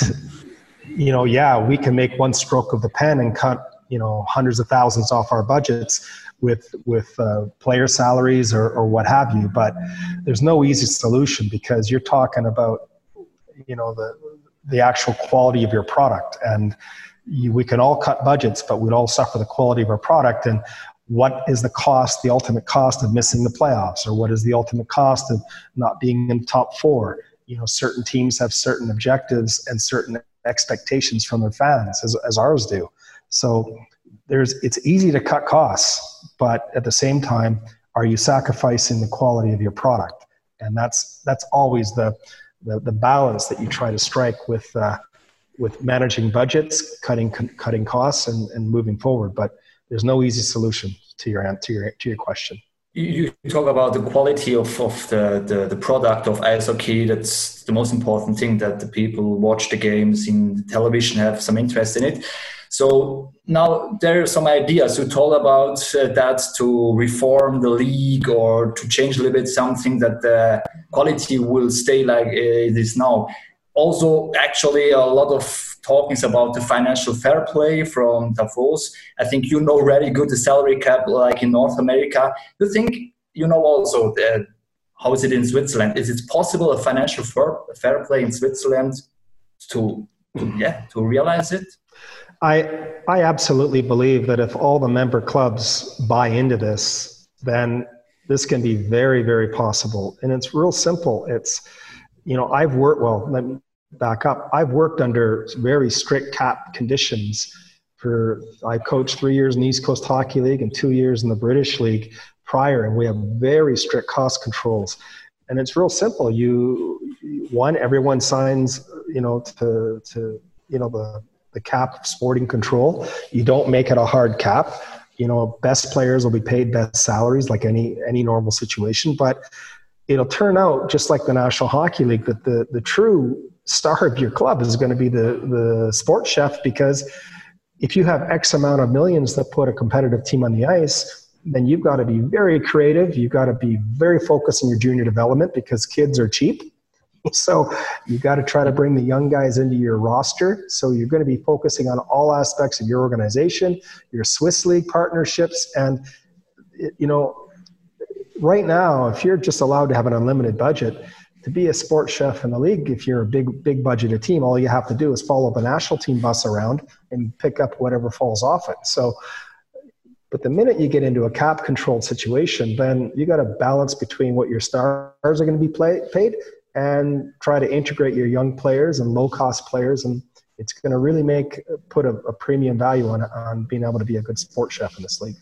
you know yeah we can make one stroke of the pen and cut you know hundreds of thousands off our budgets with with uh, player salaries or, or what have you. But there's no easy solution because you're talking about you know the the actual quality of your product. And you, we can all cut budgets but we'd all suffer the quality of our product. And what is the cost the ultimate cost of missing the playoffs? Or what is the ultimate cost of not being in the top four? You know certain teams have certain objectives and certain expectations from their fans as, as ours do so there's it's easy to cut costs, but at the same time, are you sacrificing the quality of your product? And that's that's always the the, the balance that you try to strike with uh, with managing budgets, cutting cutting costs, and, and moving forward. But there's no easy solution to your to your to your question. You, talk about the quality of, of the, the, the product of ice hockey. That's the most important thing that the people watch the games in the television have some interest in it. So now there are some ideas. You told about uh, that to reform the league or to change a little bit something that the quality will stay like it is now. Also, actually, a lot of talkings about the financial fair play from Davos. I think you know very good the salary cap, like in North America. You think you know also that how is it in Switzerland? Is it possible a financial fair, fair play in Switzerland to, to yeah to realize it? I I absolutely believe that if all the member clubs buy into this, then this can be very, very possible. And it's real simple. It's, you know, I've worked, well, let me back up. I've worked under very strict cap conditions for, I coached three years in the East Coast Hockey League and two years in the British League prior, and we have very strict cost controls. And it's real simple. You, one, everyone signs, you know, to, to, you know, the, the cap of sporting control. You don't make it a hard cap. You know best players will be paid best salaries like any any normal situation but it'll turn out just like the national hockey league that the the true star of your club is going to be the the sports chef because if you have x amount of millions that put a competitive team on the ice then you've got to be very creative. You've got to be very focused on your junior development because kids are cheap so you got to try to bring the young guys into your roster. So you're going to be focusing on all aspects of your organization, your Swiss league partnerships, and you know, right now, if you're just allowed to have an unlimited budget. To be a sports chef in the league, if you're a big, big budgeted team, all you have to do is follow the national team bus around and pick up whatever falls off it. So, but the minute you get into a cap controlled situation, then you got to balance between what your stars are going to be play, paid and try to integrate your young players and low cost players and it's going to really make put a, a, premium value on on being able to be a good sports chef in this league.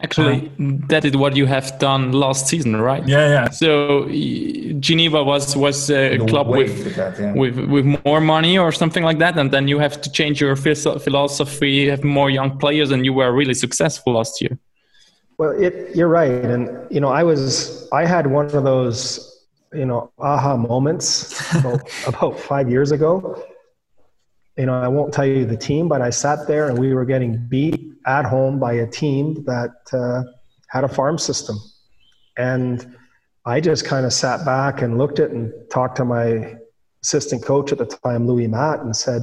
Actually that is what you have done last season right? Yeah yeah. So geneva was was a no club with that, yeah. with with more money or something like that and then you have to change your philosophy have more young players and you were really successful last year. Well it, you're right and you know i was i had one of those you know aha moments about, about five years ago. You know i won't tell you the team but i sat there and we were getting beat at home by a team that uh, had a farm system. And i just kind of sat back and looked at and talked to my assistant coach at the time louis matte and said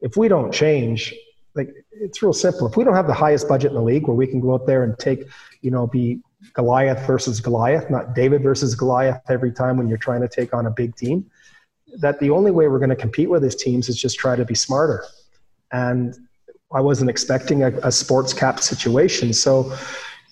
if we don't change like it's real simple. If we don't have the highest budget in the league where we can go out there and take you know be Goliath versus Goliath, not David versus Goliath every time when you're trying to take on a big team. That the only way we're going to compete with these teams is just try to be smarter. And I wasn't expecting a, a sports cap situation. So,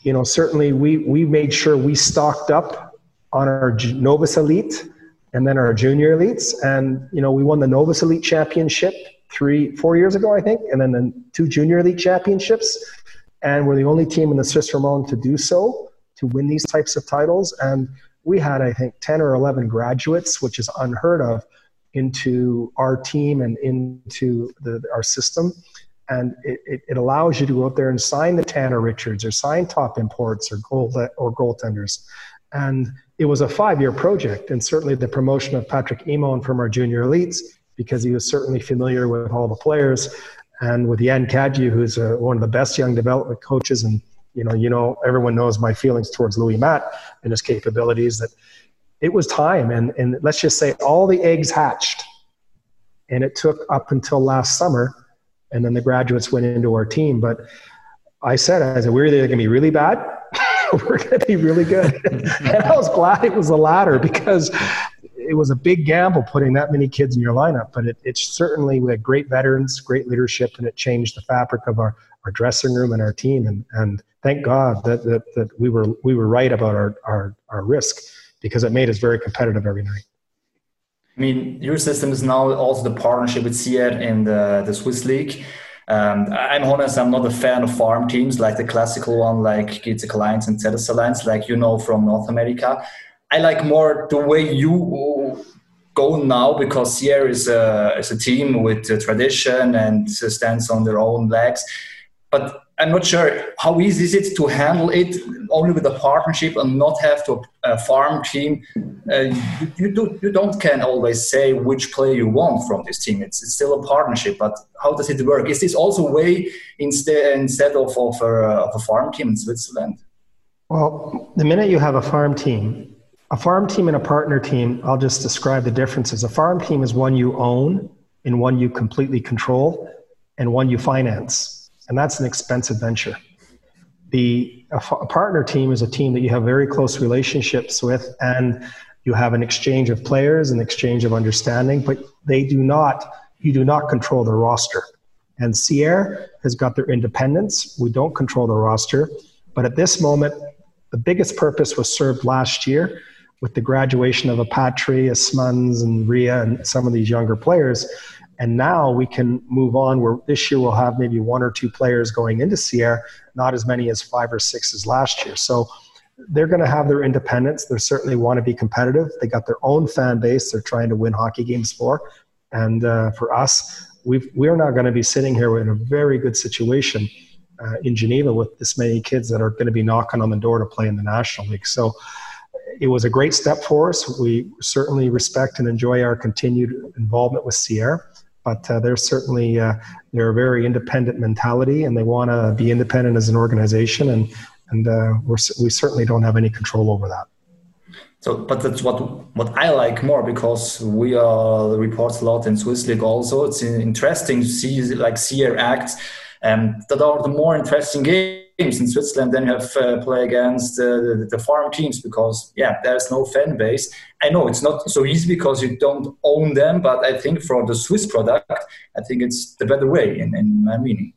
you know, certainly we, we made sure we stocked up on our Novus Elite and then our junior elites. And, you know, we won the Novus Elite Championship three, four years ago, I think, and then the two junior elite championships. And we're the only team in the Swiss Romand to do so to win these types of titles. And we had, I think, 10 or 11 graduates, which is unheard of, into our team and into the, our system. And it, it, allows you to go out there and sign the Tanner Richards or sign top imports or goal or goaltenders. And it was a five-year project, and certainly the promotion of Patrick Emond from our junior elites, because he was certainly familiar with all the players, and with Jan Cadieux, who's a, one of the best young development coaches and you know, you know, everyone knows my feelings towards Louis Matte and his capabilities. That it was time, and and let's just say all the eggs hatched, and it took up until last summer, and then the graduates went into our team. But I said, I said, we're either going to be really bad, we're going to be really good, and I was glad it was the latter because it was a big gamble putting that many kids in your lineup, but it, it's certainly we had great veterans, great leadership, and it changed the fabric of our, our dressing room and our team. And, and thank God that, that, that we were we were right about our, our, our risk because it made us very competitive every night. I mean, your system is now also the partnership with Sierre in the, the Swiss League. Um, I'm honest, I'm not a fan of farm teams like the classical one, like GCK Lions and Cetus Alliance, like you know from North America. I like more the way you go now because Sierre is a, is a team with a tradition and stands on their own legs. But I'm not sure how easy is it to handle it only with a partnership and not have to a farm team. Uh, you, you, do, you don't can always say which player you want from this team. It's, it's still a partnership, but how does it work? Is this also way instead instead of of a, of a farm team in Switzerland? Well, the minute you have a farm team, a farm team and a partner team, I'll just describe the differences. A farm team is one you own and one you completely control and one you finance. And that's an expensive venture. The a, a partner team is a team that you have very close relationships with and you have an exchange of players, an exchange of understanding, but they do not, you do not control the roster. And Sierre has got their independence. We don't control the roster. But at this moment, the biggest purpose was served last year with the graduation of Apatri, Smuns, and Ria, and some of these younger players. And now we can move on where this year we'll have maybe one or two players going into Sierre, not as many as five or six as last year. So they're going to have their independence. They certainly want to be competitive. They got their own fan base. They're trying to win hockey games for. And uh, for us, we've, we're not going to be sitting here in a very good situation uh, in Geneva with this many kids that are going to be knocking on the door to play in the National League. So it was a great step for us. We certainly respect and enjoy our continued involvement with Sierre, but uh, they're certainly uh, they're a very independent mentality, and they want to be independent as an organization, and and uh, we certainly don't have any control over that. So, but that's what what I like more because we uh, reports a lot in Swiss League also. It's interesting to see like Sierre acts um, that are the more interesting games in Switzerland, then you have uh, play against uh, the, the, farm teams because yeah, there's no fan base. I know it's not so easy because you don't own them, but I think for the Swiss product, I think it's the better way in, in my meaning.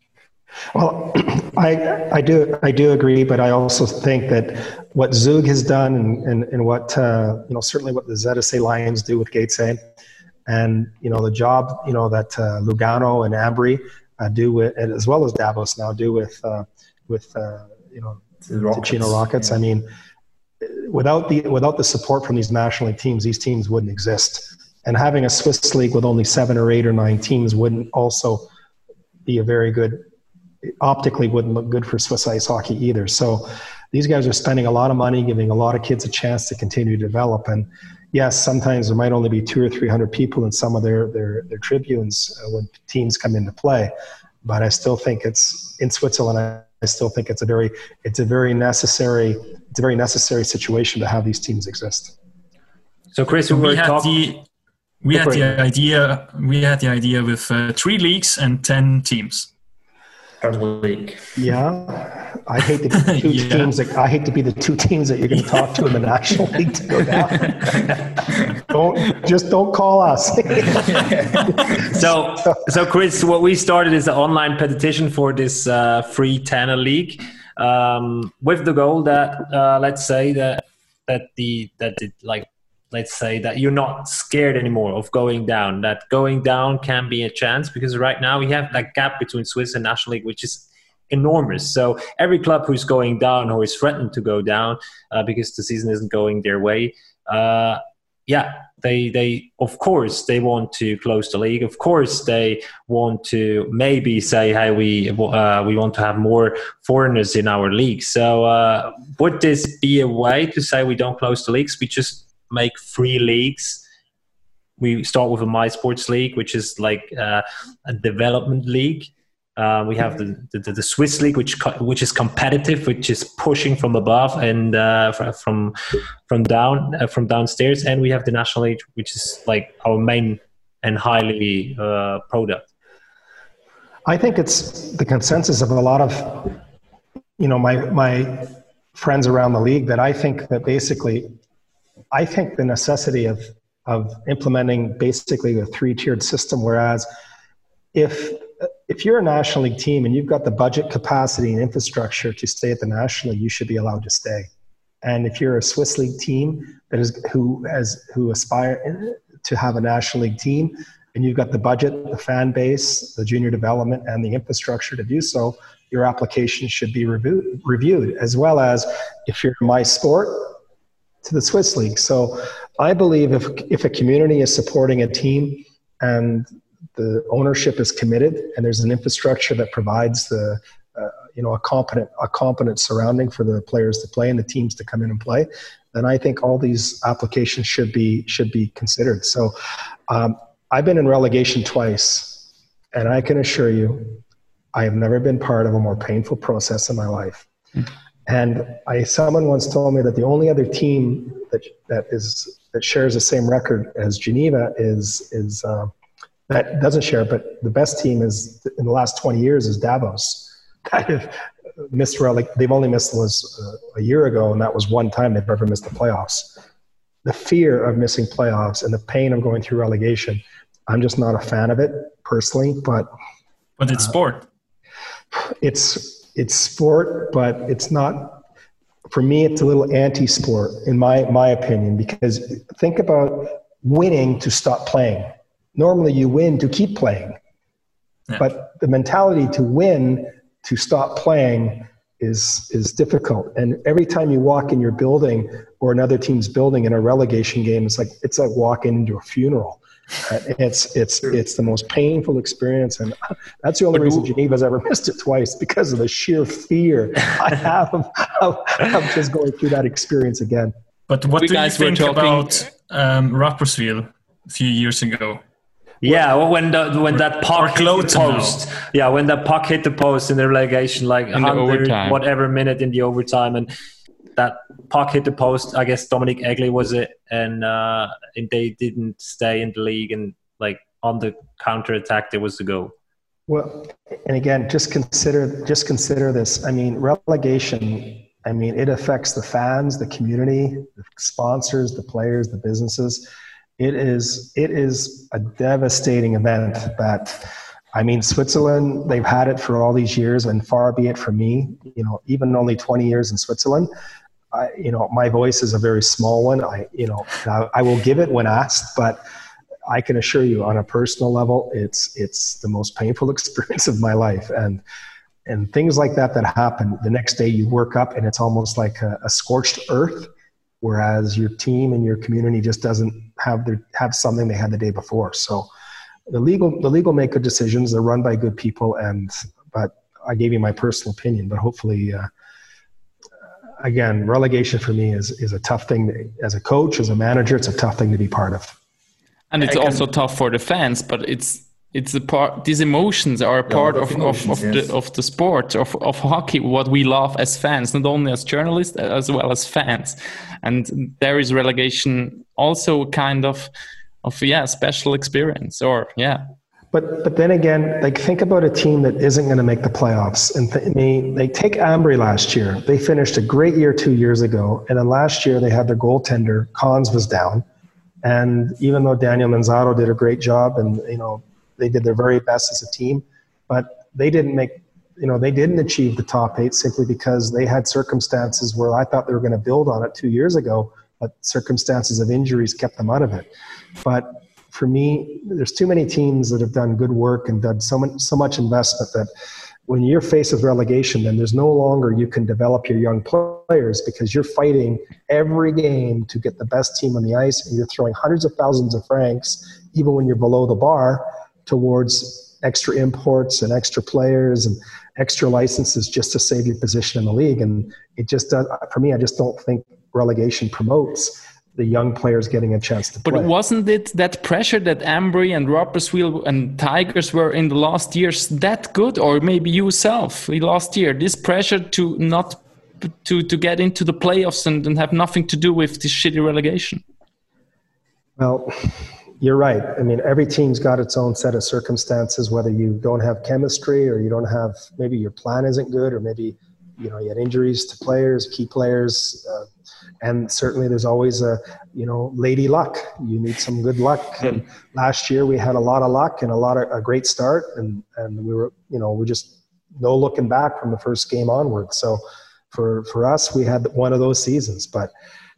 Well, I, I do I do agree, but I also think that what Zug has done and, and, and what uh, you know certainly what the ZSC Lions do with GCK, and you know the job you know that uh, Lugano and Ambri uh, do with as well as Davos now do with uh, with uh, you know the Ticino Rockets. I mean, without the without the support from these national league teams, these teams wouldn't exist. And having a Swiss league with only seven or eight or nine teams wouldn't also be a very good optically wouldn't look good for Swiss ice hockey either. So these guys are spending a lot of money, giving a lot of kids a chance to continue to develop. And yes, sometimes there might only be two or three hundred people in some of their their, their tribunes uh, when teams come into play. But I still think it's in Switzerland. I still think it's a very it's a very necessary it's a very necessary situation to have these teams exist. So Chris, we, we had talk- the we had the idea we had the idea with uh, three leagues and ten teams per league. Yeah, I hate to be the two yeah. teams. That, I hate to be the two teams that you're going to talk to in the National League to go down. don't just don't call us. so, so Chris, what we started is an online petition for this uh, free Tanner League, um, with the goal that uh, let's say that that the that it like let's say that you're not scared anymore of going down that going down can be a chance because right now we have that gap between swiss and national league which is enormous. So every club who's going down or is threatened to go down uh, because the season isn't going their way uh, yeah they they of course they want to close the league. Of course they want to maybe say hey we uh, we want to have more foreigners in our league. So uh, would this be a way to say we don't close the leagues? We just make three leagues. We start with a MySports League, which is like uh, a development league. Uh, we have the, the, the, Swiss league, which which is competitive, which is pushing from above and uh, from from down uh, from downstairs, and we have the national league, which is like our main and highly uh, product. I think it's the consensus of a lot of you know my my friends around the league that I think that basically I think the necessity of of implementing basically a three tiered system, whereas if if you're a national league team and you've got the budget capacity and infrastructure to stay at the national league, you should be allowed to stay. And if you're a Swiss league team that is who has who aspire to have a national league team, and you've got the budget, the fan base, the junior development, and the infrastructure to do so, your application should be reviewed, reviewed as well as if you're my sport to the Swiss League. So I believe if, if a community is supporting a team and the ownership is committed and there's an infrastructure that provides the uh, you know a competent a competent surrounding for the players to play and the teams to come in and play then i think all these applications should be should be considered so um, i've been in relegation twice and i can assure you i have never been part of a more painful process in my life mm-hmm. And I, someone once told me that the only other team that, that is that shares the same record as Geneva is is uh, that doesn't share, but the best team is in the last 20 years is Davos. Kind of missed rele- They've only missed was uh, a year ago, and that was one time they've ever missed the playoffs. The fear of missing playoffs and the pain of going through relegation, I'm just not a fan of it personally. But but it's uh, sport. It's it's sport, but it's not for me, it's a little anti-sport in my my opinion because think about winning to stop playing. Normally, you win to keep playing, yeah. but the mentality to win to stop playing is is difficult. And every time you walk in your building or another team's building in a relegation game, it's like it's like walking into a funeral. It's it's it's the most painful experience, and that's the only but reason Geneva's ever missed it twice because of the sheer fear I have of, of, of just going through that experience again. But what we do you think about um, Rapperswil a few years ago? Yeah, well, when the when that puck hit the post, now. yeah, when that puck hit the post in the relegation, like in whatever minute in the overtime, and that puck hit the post. I guess Dominic Egli was it, and uh, and they didn't stay in the league, and like on the counter attack, there was the goal. Well, and again, just consider just consider this. I mean, relegation. I mean, it affects the fans, the community, the sponsors, the players, the businesses it is it is a devastating event that I mean Switzerland they've had it for all these years and far be it from me you know even only 20 years in Switzerland I, you know my voice is a very small one I you know I, I will give it when asked but I can assure you on a personal level it's it's the most painful experience of my life and and things like that that happen the next day you work up and it's almost like a, a scorched earth whereas your team and your community just doesn't have their have something they had the day before. So the legal the legal make good decisions. They're run by good people, and but I gave you my personal opinion. But hopefully, uh, again, relegation for me is is a tough thing as a coach, as a manager. It's a tough thing to be part of. And it's also tough for the fans, but it's it's a part these emotions are a part yeah, of, of, of, yes. the of the sport of, of hockey what we love as fans not only as journalists as well as fans and there is relegation also kind of of yeah special experience or yeah but but then again like think about a team that isn't going to make the playoffs. And th- they, they take Ambri last year. They finished a great year two years ago. And then last year they had their goaltender Conz was down. And even though Daniel Manzato did a great job and you know they did their very best as a team, but they didn't make, you know, they didn't achieve the top eight simply because they had circumstances where I thought they were going to build on it two years ago, but circumstances of injuries kept them out of it. But for me, there's too many teams that have done good work and done so much, so much investment that when you're faced with relegation, then there's no longer you can develop your young players because you're fighting every game to get the best team on the ice and you're throwing hundreds of thousands of francs even when you're below the bar towards extra imports and extra players and extra licenses just to save your position in the league. And it just does, for me, I just don't think relegation promotes the young players getting a chance to but play. But wasn't it that pressure that Ambri and Rapperswil and Tigers were in the last years that good? Or maybe yourself last year, this pressure to not to, to get into the playoffs and, and have nothing to do with this shitty relegation? Well, you're right. I mean, every team's got its own set of circumstances, whether you don't have chemistry or you don't have, maybe your plan isn't good, or maybe, you know, you had injuries to players, key players. Uh, and certainly there's always a, you know, lady luck. You need some good luck. And last year we had a lot of luck and a lot of a great start. And, and we were, you know, we just no looking back from the first game onward. So for, for us, we had one of those seasons, but,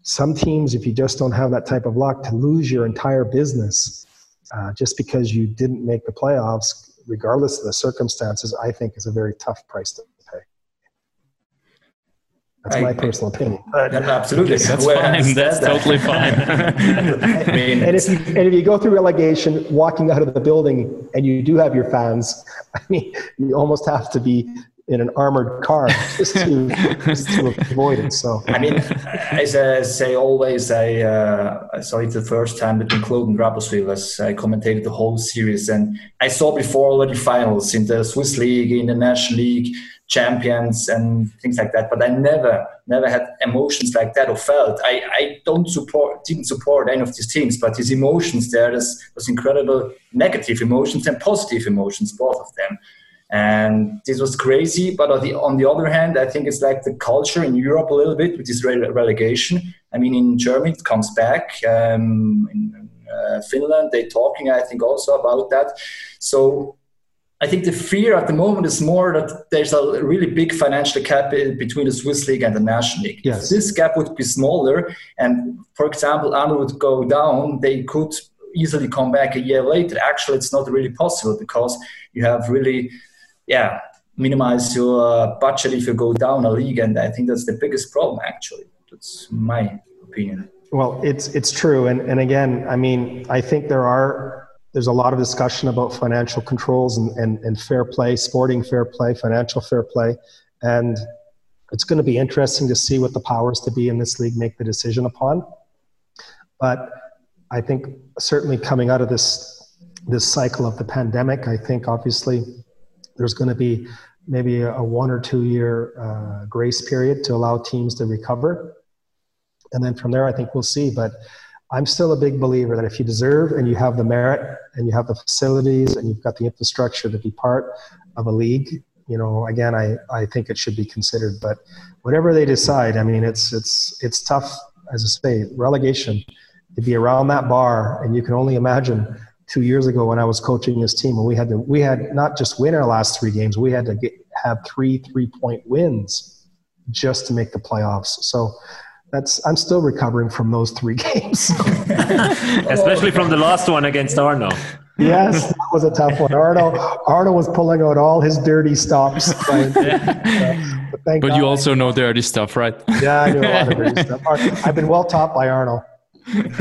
some teams, if you just don't have that type of luck, to lose your entire business uh, just because you didn't make the playoffs, regardless of the circumstances, I think is a very tough price to. That's I, my personal opinion. But, absolutely, that's fine. That's totally fine. I mean, and if you and if you go through relegation, walking out of the building, and you do have your fans, I mean, you almost have to be in an armored car just to, just to avoid it. So I mean, as I say always, I uh, saw it the first time between Kloten and Rapperswil as I commentated the whole series, and I saw before already finals in the Swiss League, in the National League, champions and things like that. But I never, never had emotions like that or felt. I, I don't support, didn't support any of these teams, but these emotions there, was, was incredible negative emotions and positive emotions, both of them and this was crazy but on the, on the other hand i think it's like the culture in europe a little bit with this relegation i mean in germany it comes back um, in uh, finland they're talking i think also about that so I think the fear at the moment is more that there's a really big financial gap between the Swiss league and the National League. Yes. If this gap would be smaller, and for example, Arno would go down, they could easily come back a year later. Actually, it's not really possible because you have really, yeah, minimize your uh, budget if you go down a league, and I think that's the biggest problem. Actually, that's my opinion. Well, it's it's true, and and again, I mean, I think there are there's a lot of discussion about financial controls and, and, and fair play, sporting fair play, financial fair play. And it's going to be interesting to see what the powers to be in this league make the decision upon. But I think certainly coming out of this this cycle of the pandemic, I think obviously there's going to be maybe a, one or two year uh, grace period to allow teams to recover, and then from there I think we'll see. But I'm still a big believer that if you deserve and you have the merit and you have the facilities and you've got the infrastructure to be part of a league, you know, again, I, I think it should be considered. But whatever they decide, I mean, it's it's it's tough as I say, relegation to be around that bar, and you can only imagine two years ago when I was coaching this team, and we had to we had not just win our last three games, we had to get have three three point wins just to make the playoffs. So that's I'm still recovering from those three games. Especially from the last one against Arno. yes, that was a tough one. Arno Arno was pulling out all his dirty stops. but, but God, you also know dirty stuff, right? Yeah, I know a lot of dirty stuff. I've been well taught by Arno.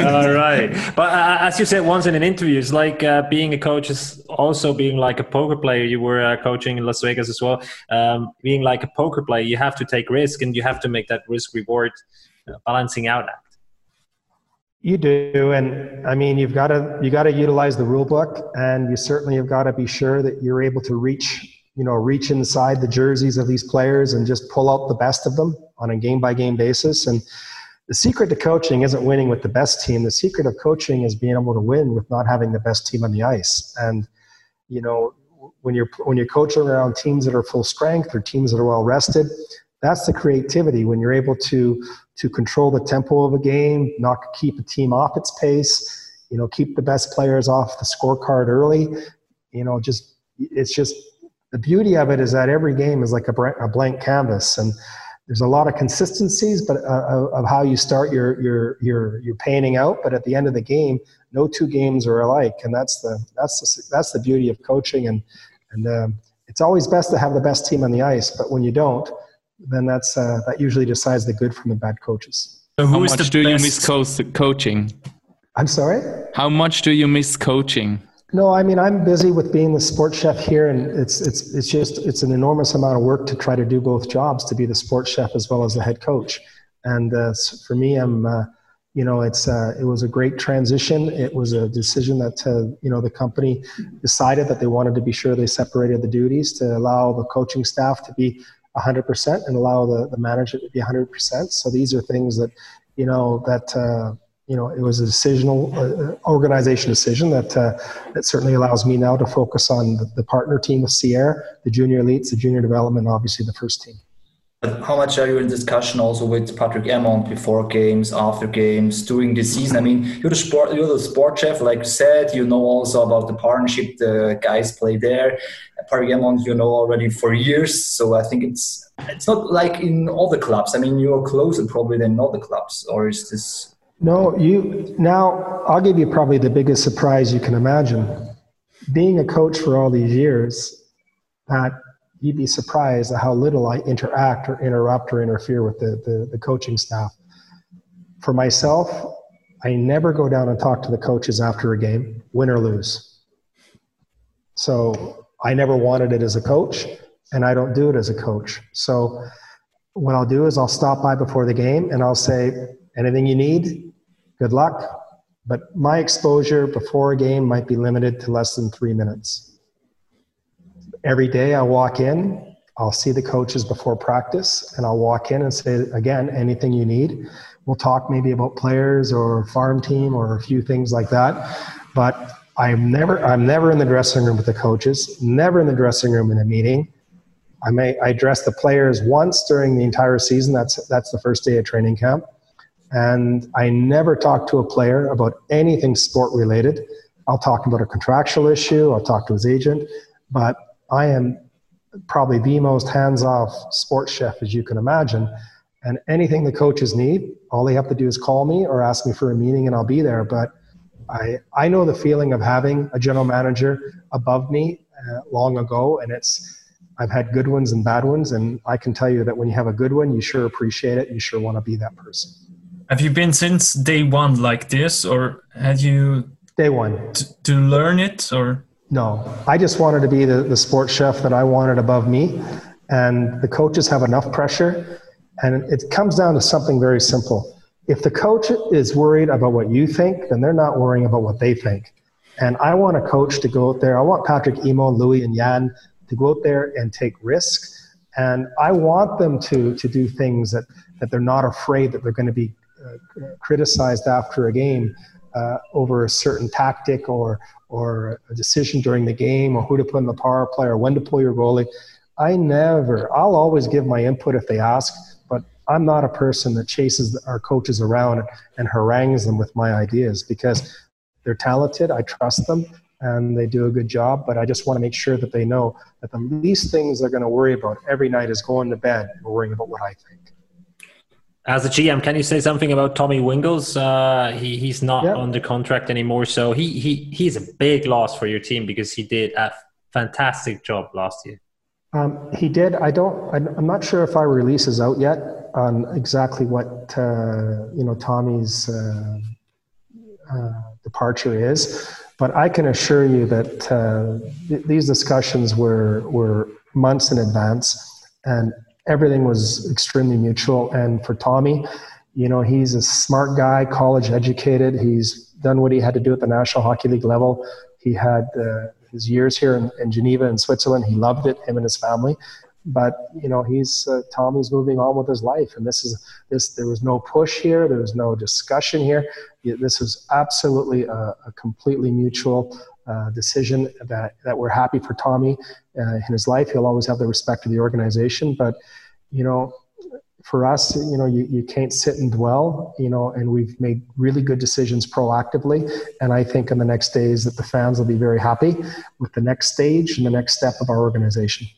All right, but uh, as you said once in an interview, it's like uh, being a coach is also being like a poker player. You were uh, coaching in Las Vegas as well. Um, being like a poker player, you have to take risk, and you have to make that risk reward balancing out act. You do, and I mean, you've got to you got to utilize the rule book, and you certainly have got to be sure that you're able to reach you know reach inside the jerseys of these players and just pull out the best of them on a game by game basis. And the secret to coaching isn't winning with the best team. The secret of coaching is being able to win with not having the best team on the ice. And you know, when you're when you're coaching around teams that are full strength or teams that are well rested, that's the creativity when you're able to to control the tempo of a game not keep a team off its pace you know keep the best players off the scorecard early. You know just it's just the beauty of it is that every game is like a, a blank canvas and there's a lot of consistencies but uh, of how you start your your your your painting out but at the end of the game no two games are alike and that's the that's the that's the beauty of coaching and and um, it's always best to have the best team on the ice but when you don't then that's uh, that usually decides the good from the bad coaches. So How much do best? you miss co- coaching? I'm sorry. How much do you miss coaching? No, I mean I'm busy with being the sports chef here, and it's it's it's just it's an enormous amount of work to try to do both jobs, to be the sports chef as well as the head coach. And uh, for me, I'm uh, you know it's uh, it was a great transition. It was a decision that uh, you know the company decided that they wanted to be sure they separated the duties to allow the coaching staff to be 100% and allow the, the manager to be 100%. So these are things that, you know, that, uh, you know, it was a decisional uh, organization decision that uh, that certainly allows me now to focus on the, the partner team with Sierre, the junior elites, the junior development, obviously the first team. How much are you in discussion also with Patrick Emond before games, after games, during the season? I mean, you're the sport, you're the sport chef, like you said. You know also about the partnership the guys play there. Patrick Emond, you know already for years. So I think it's it's not like in other clubs. I mean, you're closer probably than other clubs, or is this? No, you. Now I'll give you probably the biggest surprise you can imagine. Being a coach for all these years, that you'd be surprised at how little I interact or interrupt or interfere with the, the, the, coaching staff. For myself, I never go down and talk to the coaches after a game, win or lose. So I never wanted it as a coach, and I don't do it as a coach. So what I'll do is I'll stop by before the game and I'll say, anything you need, good luck. But my exposure before a game might be limited to less than three minutes every day I walk in, I'll see the coaches before practice and I'll walk in and say, again, anything you need. We'll talk maybe about players or farm team or a few things like that. But I'm never, I'm never in the dressing room with the coaches, never in the dressing room in a meeting. I may, I dress the players once during the entire season. That's, that's the first day of training camp. And I never talk to a player about anything sport related. I'll talk about a contractual issue. I'll talk to his agent, but I am probably the most hands-off sports chef as you can imagine. And anything the coaches need, all they have to do is call me or ask me for a meeting, and I'll be there. But I I know the feeling of having a general manager above me uh, long ago, and it's I've had good ones and bad ones, and I can tell you that when you have a good one, you sure appreciate it. You sure want to be that person. Have you been since day one like this, or had you day one to learn it, or no? I just wanted to be the, the sports chef that I wanted above me, and the coaches have enough pressure, and it comes down to something very simple. If the coach is worried about what you think, then they're not worrying about what they think. And I want a coach to go out there. I want Patrick Emond, Louis, and Jan to go out there and take risks. And I want them to, to do things that, that they're not afraid that they're going to be uh, criticized after a game uh, over a certain tactic or, or a decision during the game or who to put in the power play or when to pull your goalie. I never, I'll always give my input if they ask, but I'm not a person that chases our coaches around and harangues them with my ideas because they're talented. I trust them and they do a good job. But I just want to make sure that they know that the least things they're going to worry about every night is going to bed worrying about what I think. As a GM, can you say something about Tommy Wingels? Uh, he, he's not yep. under contract anymore, so he, he he's a big loss for your team because he did a fantastic job last year. Um, he did. I don't. I'm not sure if our release is out yet on exactly what uh, you know Tommy's uh, uh departure is. But I can assure you that uh, th- these discussions were, were months in advance and everything was extremely mutual. And for Tommy, you know, he's a smart guy, college educated. He's done what he had to do at the National Hockey League level. He had uh, his years here in, in Geneva in Switzerland. He loved it, him and his family but you know he's uh, Tommy's moving on with his life, and this is this. There was no push here. There was no discussion here. This was absolutely a, a completely mutual uh, decision that that we're happy for Tommy uh, in his life. He'll always have the respect of the organization, but you know. For us, you know, you, you can't sit and dwell, you know, and we've made really good decisions proactively. And I think in the next days that the fans will be very happy with the next stage and the next step of our organization.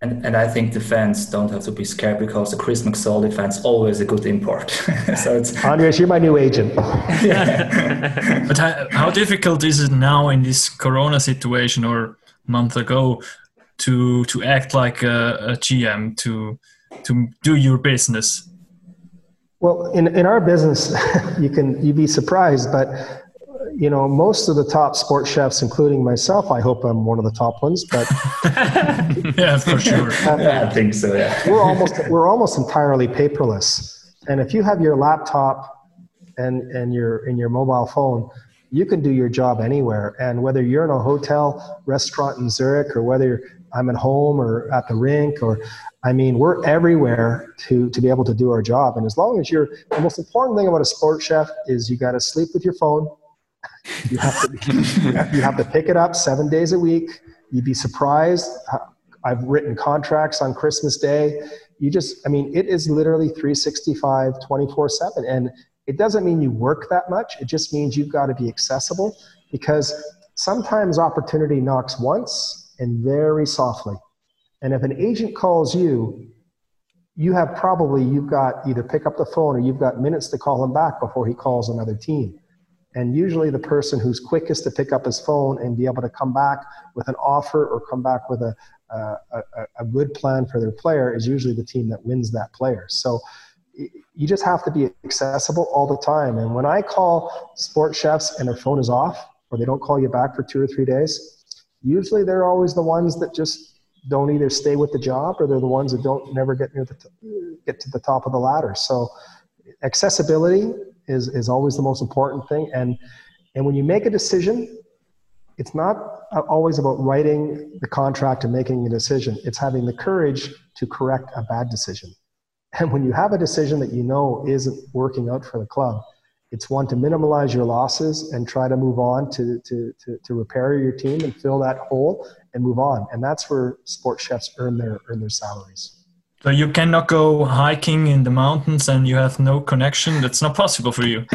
And, and I think the fans don't have to be scared because the Chris McSorley defense always a good import. so it's Andres, you're my new agent. but how, how, difficult is it now in this Corona situation or month ago to to act like a, a GM to to do your business? Well, in, in our business, you can you be surprised, but you know, most of the top sports chefs, including myself, I hope I'm one of the top ones, but yeah, for sure. yeah, I think so. Yeah, we're almost we're almost entirely paperless, and if you have your laptop and and your in your mobile phone, you can do your job anywhere. And whether you're in a hotel, restaurant in Zurich, or whether I'm at home or at the rink, or I mean, we're everywhere to to be able to do our job. And as long as you're, the most important thing about a sports chef is you got to sleep with your phone you have to you have to pick it up seven days a week. You'd be surprised. I've written contracts on Christmas Day. You just, I mean, it is literally 365, 24 7. And it doesn't mean you work that much. It just means you've got to be accessible because sometimes opportunity knocks once and very softly. And if an agent calls you, you have probably, you've got either pick up the phone or you've got minutes to call him back before he calls another team. And usually, the person who's quickest to pick up his phone and be able to come back with an offer or come back with a, a, a, good plan for their player is usually the team that wins that player. So you just have to be accessible all the time. And when I call sports chefs and their phone is off or they don't call you back for two or three days, usually they're always the ones that just don't either stay with the job or they're the ones that don't never get near the t- get to the top of the ladder. So accessibility is, is always the most important thing. And, and when you make a decision, it's not always about writing the contract and making a decision. It's having the courage to correct a bad decision. And when you have a decision that you know isn't working out for the club, it's one to minimize your losses and try to move on to, to, to, to repair your team and fill that hole and move on. And that's where sports chefs earn their, earn their salaries. So you cannot go hiking in the mountains and you have no connection. That's not possible for you.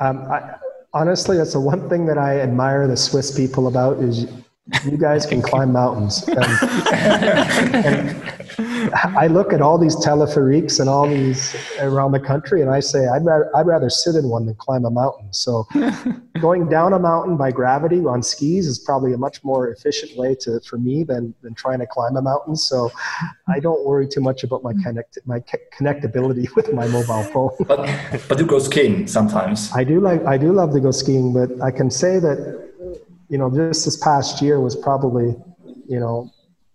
um, I, honestly, that's the one thing that I admire the Swiss people about is you guys can climb mountains. And, and I look at all these teleferiques and all these around the country, and I say, I'd rather, I'd rather sit in one than climb a mountain. So, going down a mountain by gravity on skis is probably a much more efficient way to for me than, than trying to climb a mountain. So, I don't worry too much about my connect my connectability with my mobile phone. but but you go skiing sometimes. I do like I do love to go skiing, but I can say that you know, just this past year was probably, you know,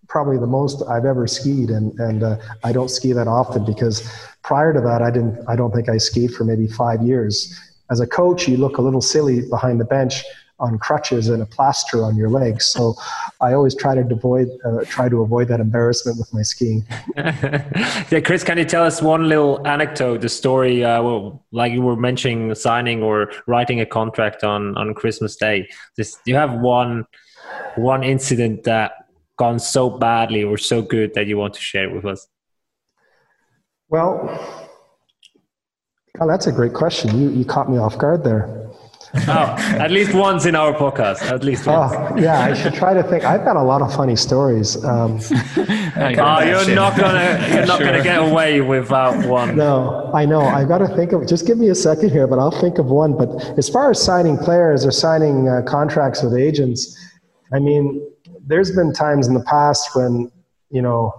probably the most I've ever skied, and and uh, I don't ski that often because prior to that I didn't. I don't think I skied for maybe five years. As a coach, you look a little silly behind the bench on crutches and a plaster on your legs. So I always try to avoid uh, try to avoid that embarrassment with my skiing. yeah, Chris, can you tell us one little anecdote, the story, uh, well, like you were mentioning, signing or writing a contract on on Christmas Day? This, you have one one incident that gone so badly or so good that you want to share with us? Well, oh, that's a great question. You you caught me off guard there oh, at least once in our podcast. At least once. Oh, yeah, I should try to think. I've got a lot of funny stories. Um, oh, you're not gonna you're not sure. gonna get away without one. No, I know. I've got to think of. Just give me a second here, but I'll think of one. But as far as signing players or signing uh, contracts with agents, I mean, there's been times in the past when you know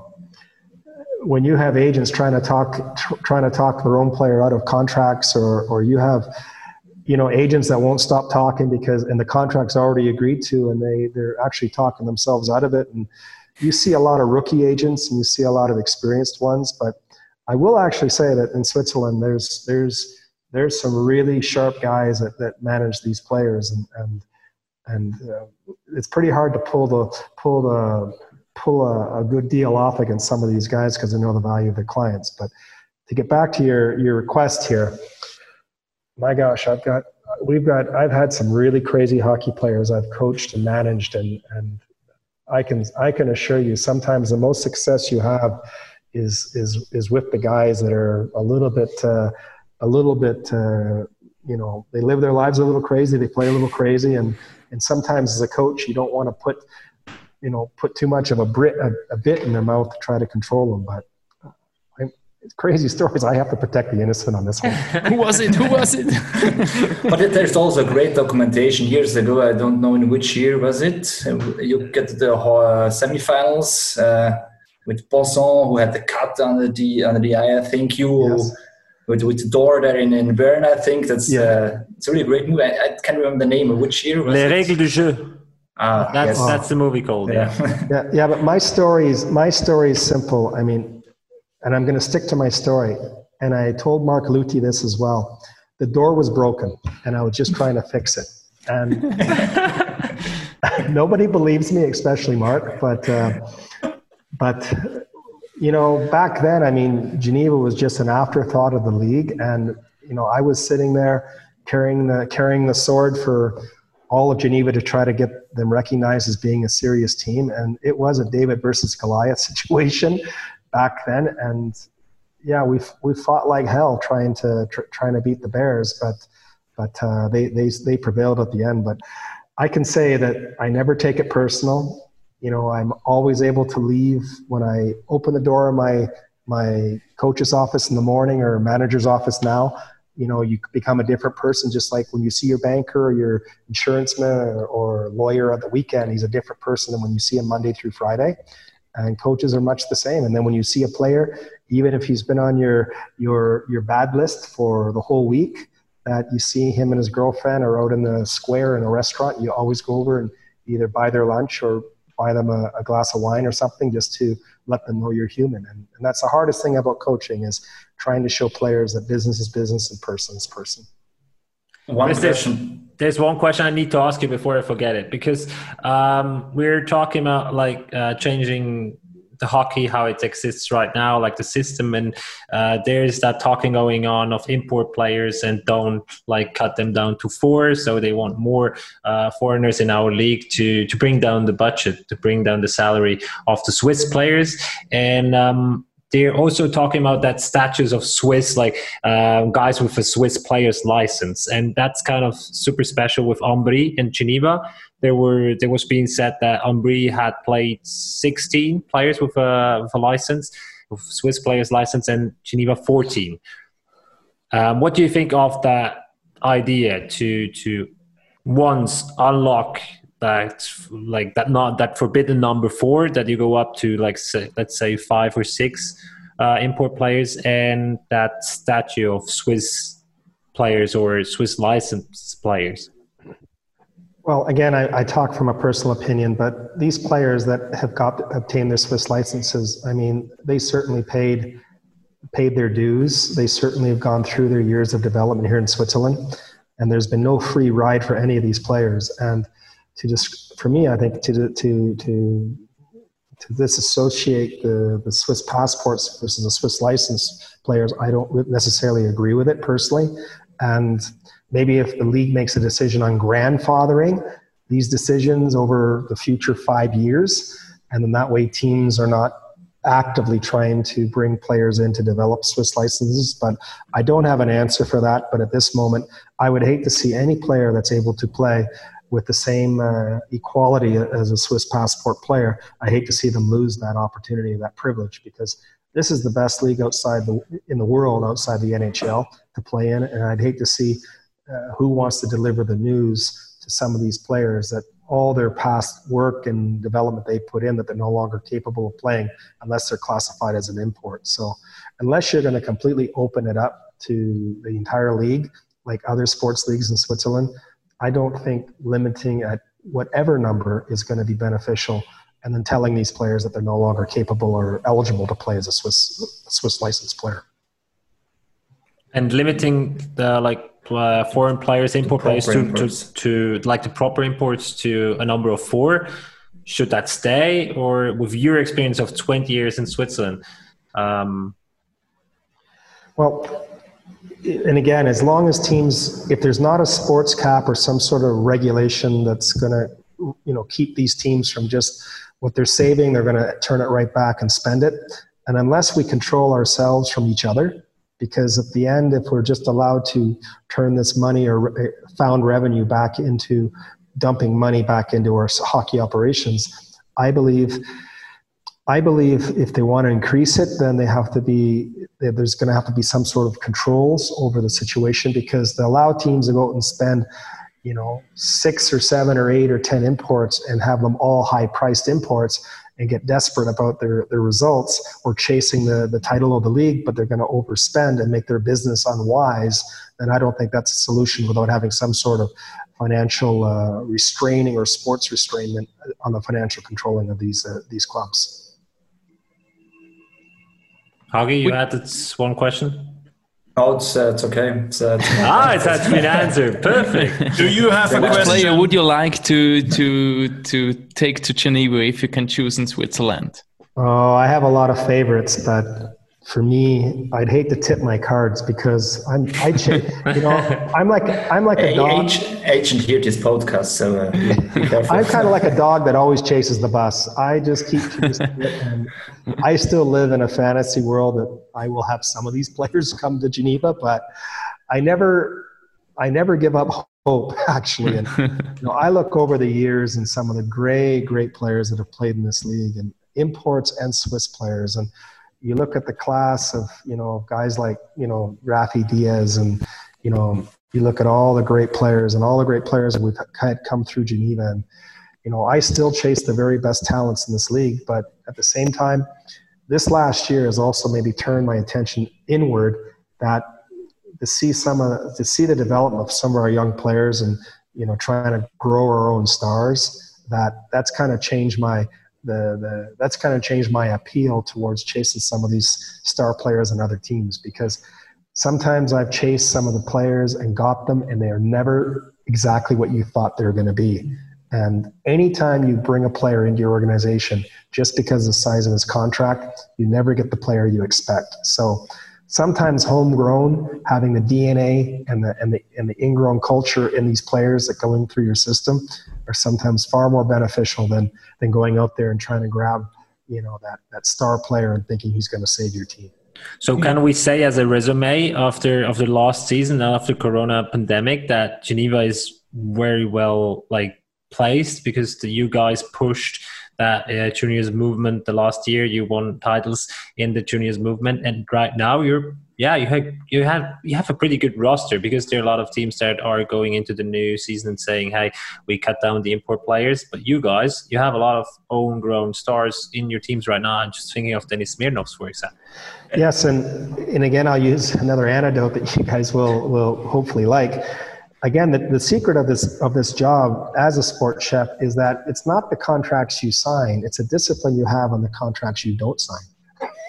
when you have agents trying to talk tr- trying to talk their own player out of contracts or or you have you know agents that won't stop talking because and the contract's already agreed to and they they're actually talking themselves out of it. And you see a lot of rookie agents and you see a lot of experienced ones but i will actually say that in switzerland there's there's there's some really sharp guys that, that manage these players and and and uh, it's pretty hard to pull the pull the pull a, a good deal off against some of these guys because they know the value of their clients. But to get back to your your request here my gosh, I've got we've got I've had some really crazy hockey players I've coached and managed and and I can I can assure you sometimes the most success you have is is is with the guys that are a little bit uh, a little bit uh, you know they live their lives a little crazy they play a little crazy and and sometimes as a coach you don't want to put you know put too much of a, bit a, a bit in their mouth to try to control them but it's crazy stories. I have to protect the innocent on this one. Who was it? Who was it? but there's also great documentation years ago. I don't know in which year was it. You get the uh, semifinals uh, with Poisson, who had the cut under the under the eye. I think you. Yes. With, with the door there in, in Bern, I think that's yeah. uh, it's a really great movie. I, I, can't remember the name of which year. Was Les règles du jeu. Ah, that's yes. that's the movie called. Yeah. yeah, yeah, yeah. But my story is my story is simple. I mean, and I'm going to stick to my story. And I told Marc Lüthi this as well. The door was broken, and I was just trying to fix it. And nobody believes me, especially Marc. But uh, but you know, back then, I mean, Geneva was just an afterthought of the league, and you know, I was sitting there carrying the carrying the sword for all of Geneva to try to get them recognized as being a serious team. And it was a David versus Goliath situation back then. And yeah, we we fought like hell trying to tr- trying to beat the Bears, but but uh, they they they prevailed at the end. But I can say that I never take it personal. You know, I'm always able to leave when I open the door of my my coach's office in the morning or manager's office now. You know you become a different person just like when you see your banker or your insurance man or, or, lawyer at the weekend he's a different person than when you see him monday through friday. And coaches are much the same. And then when you see a player even if he's been on your your your bad list for the whole week that you see him and his girlfriend are out in the square in a restaurant you always go over and either buy their lunch or buy them a, a glass of wine or something just to let them know you're human. And, and that's the hardest thing about coaching is trying to show players that business is business and person is person. One question. there's one question I need to ask you before I forget it because um, we're talking about like uh, changing the hockey how it exists right now, like the system, and uh, there's that talking going on of import players and don't like cut them down to four, so they want more uh, foreigners in our league to to bring down the budget, to bring down the salary of the Swiss players, and um, they're also talking about that statues of Swiss, like uh, guys with a Swiss player's license, and that's kind of super special with Ambri in Geneva. There were there was being said that Ambri had played 16 players with a, with a license, with Swiss player's license, and Geneva 14. Um, what do you think of that idea to to once unlock that like that not that forbidden number four that you go up to like say, let's say five or six uh, import players and that statue of Swiss players or Swiss licensed players? Well, again, I, I, talk from a personal opinion, but these players that have got obtained their Swiss licenses, I mean, they certainly paid paid their dues. They certainly have gone through their years of development here in Switzerland, and there's been no free ride for any of these players. And to just for me, I think to to to to disassociate the, the Swiss passports versus the Swiss license players, I don't necessarily agree with it personally. And maybe if the league makes a decision on grandfathering these decisions over the future five years, and then that way teams are not actively trying to bring players in to develop Swiss licenses. But I don't have an answer for that. But at this moment, I would hate to see any player that's able to play with the same uh, equality as a Swiss passport player, I hate to see them lose that opportunity, that privilege, because this is the best league outside the in the world outside the NHL to play in, and I'd hate to see uh, who wants to deliver the news to some of these players that all their past work and development they put in that they're no longer capable of playing unless they're classified as an import. So unless you're going to completely open it up to the entire league, like other sports leagues in Switzerland, I don't think limiting at whatever number is going to be beneficial and then telling these players that they're no longer capable or eligible to play as a Swiss Swiss licensed player. And limiting the like uh, foreign players, import players to, to, to like the proper imports to a number of four. Should that stay, or with your experience of twenty years in Switzerland? Um, well, and again, as long as teams, if there's not a sports cap or some sort of regulation that's going to, you know, keep these teams from just what they're saving, they're going to turn it right back and spend it. And unless we control ourselves from each other, because at the end, if we're just allowed to turn this money or eh, found revenue back into dumping money back into our hockey operations, I believe I believe if they want to increase it, then they have to be there's going to have to be some sort of controls over the situation because they allow teams to go out and spend, you know, six or seven or eight or ten imports and have them all high priced imports and get desperate about their, their results or chasing the, the title of the league, but they're going to overspend and make their business unwise, then I don't think that's a solution without having some sort of financial uh, restraining or sports restraint on the financial controlling of these uh, these clubs. Hagi, you we, had this one question? Oh, it's, uh, it's okay. It's, uh, it's ah, it has been answered. Perfect. Do you have a Which question? player would you like to to to take to Geneva if you can choose in Switzerland? Oh, I have a lot of favorites, but for me, I'd hate to tip my cards because I'm, I, you know, I'm like, I'm like a dog. Agent here this podcast, so uh, I'm kind of like a dog that always chases the bus. I just keep chasing it, and I still live in a fantasy world that I will have some of these players come to Geneva, but I never, I never give up hope actually. And you know, I look over the years and some of the great, great players that have played in this league, and imports and Swiss players, and you look at the class of you know guys like you know Rafi Diaz and you know you look at all the great players and all the great players that we've had come through Geneva and you know I still chase the very best talents in this league but at the same time this last year has also maybe turned my attention inward that to see some of to see the development of some of our young players and you know trying to grow our own stars that that's kind of changed my the, the that's kind of changed my appeal towards chasing some of these star players and other teams because sometimes I've chased some of the players and got them and they are never exactly what you thought they were going to be. And anytime you bring a player into your organization, just because of the size of his contract, you never get the player you expect. So sometimes homegrown, having the DNA and the, and the, and the ingrown culture in these players that go in through your system are sometimes far more beneficial than, than going out there and trying to grab you know, that, that star player and thinking he's going to save your team. So can we say as a resume after after last season after Corona pandemic that Geneva is very well like placed because the, you guys pushed that uh, juniors movement the last year you won titles in the juniors movement. And right now you're yeah you have you have you have a pretty good roster because there are a lot of teams that are going into the new season and saying hey we cut down the import players. But you guys you have a lot of own grown stars in your teams right now. I'm just thinking of Deniss Smirnovs for example. Yes and and again i'll use another anecdote that you guys will will hopefully like again, the, the secret of this of this job as a sports chef is that it's not the contracts you sign; it's a discipline you have on the contracts you don't sign.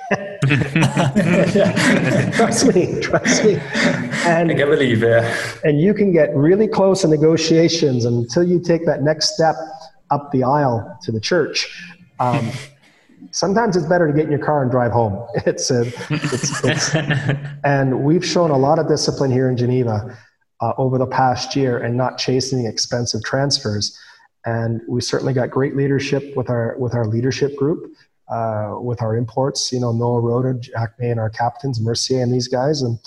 trust me, trust me. And, I can believe it. And you can get really close in negotiations until you take that next step up the aisle to the church. Um, sometimes it's better to get in your car and drive home. It's, a, it's, it's, and we've shown a lot of discipline here in Geneva uh, over the past year and not chasing expensive transfers. And we certainly got great leadership with our with our leadership group, uh, with our imports. You know, Noah Rod, Jack May, and our captains, Mercier, and these guys. And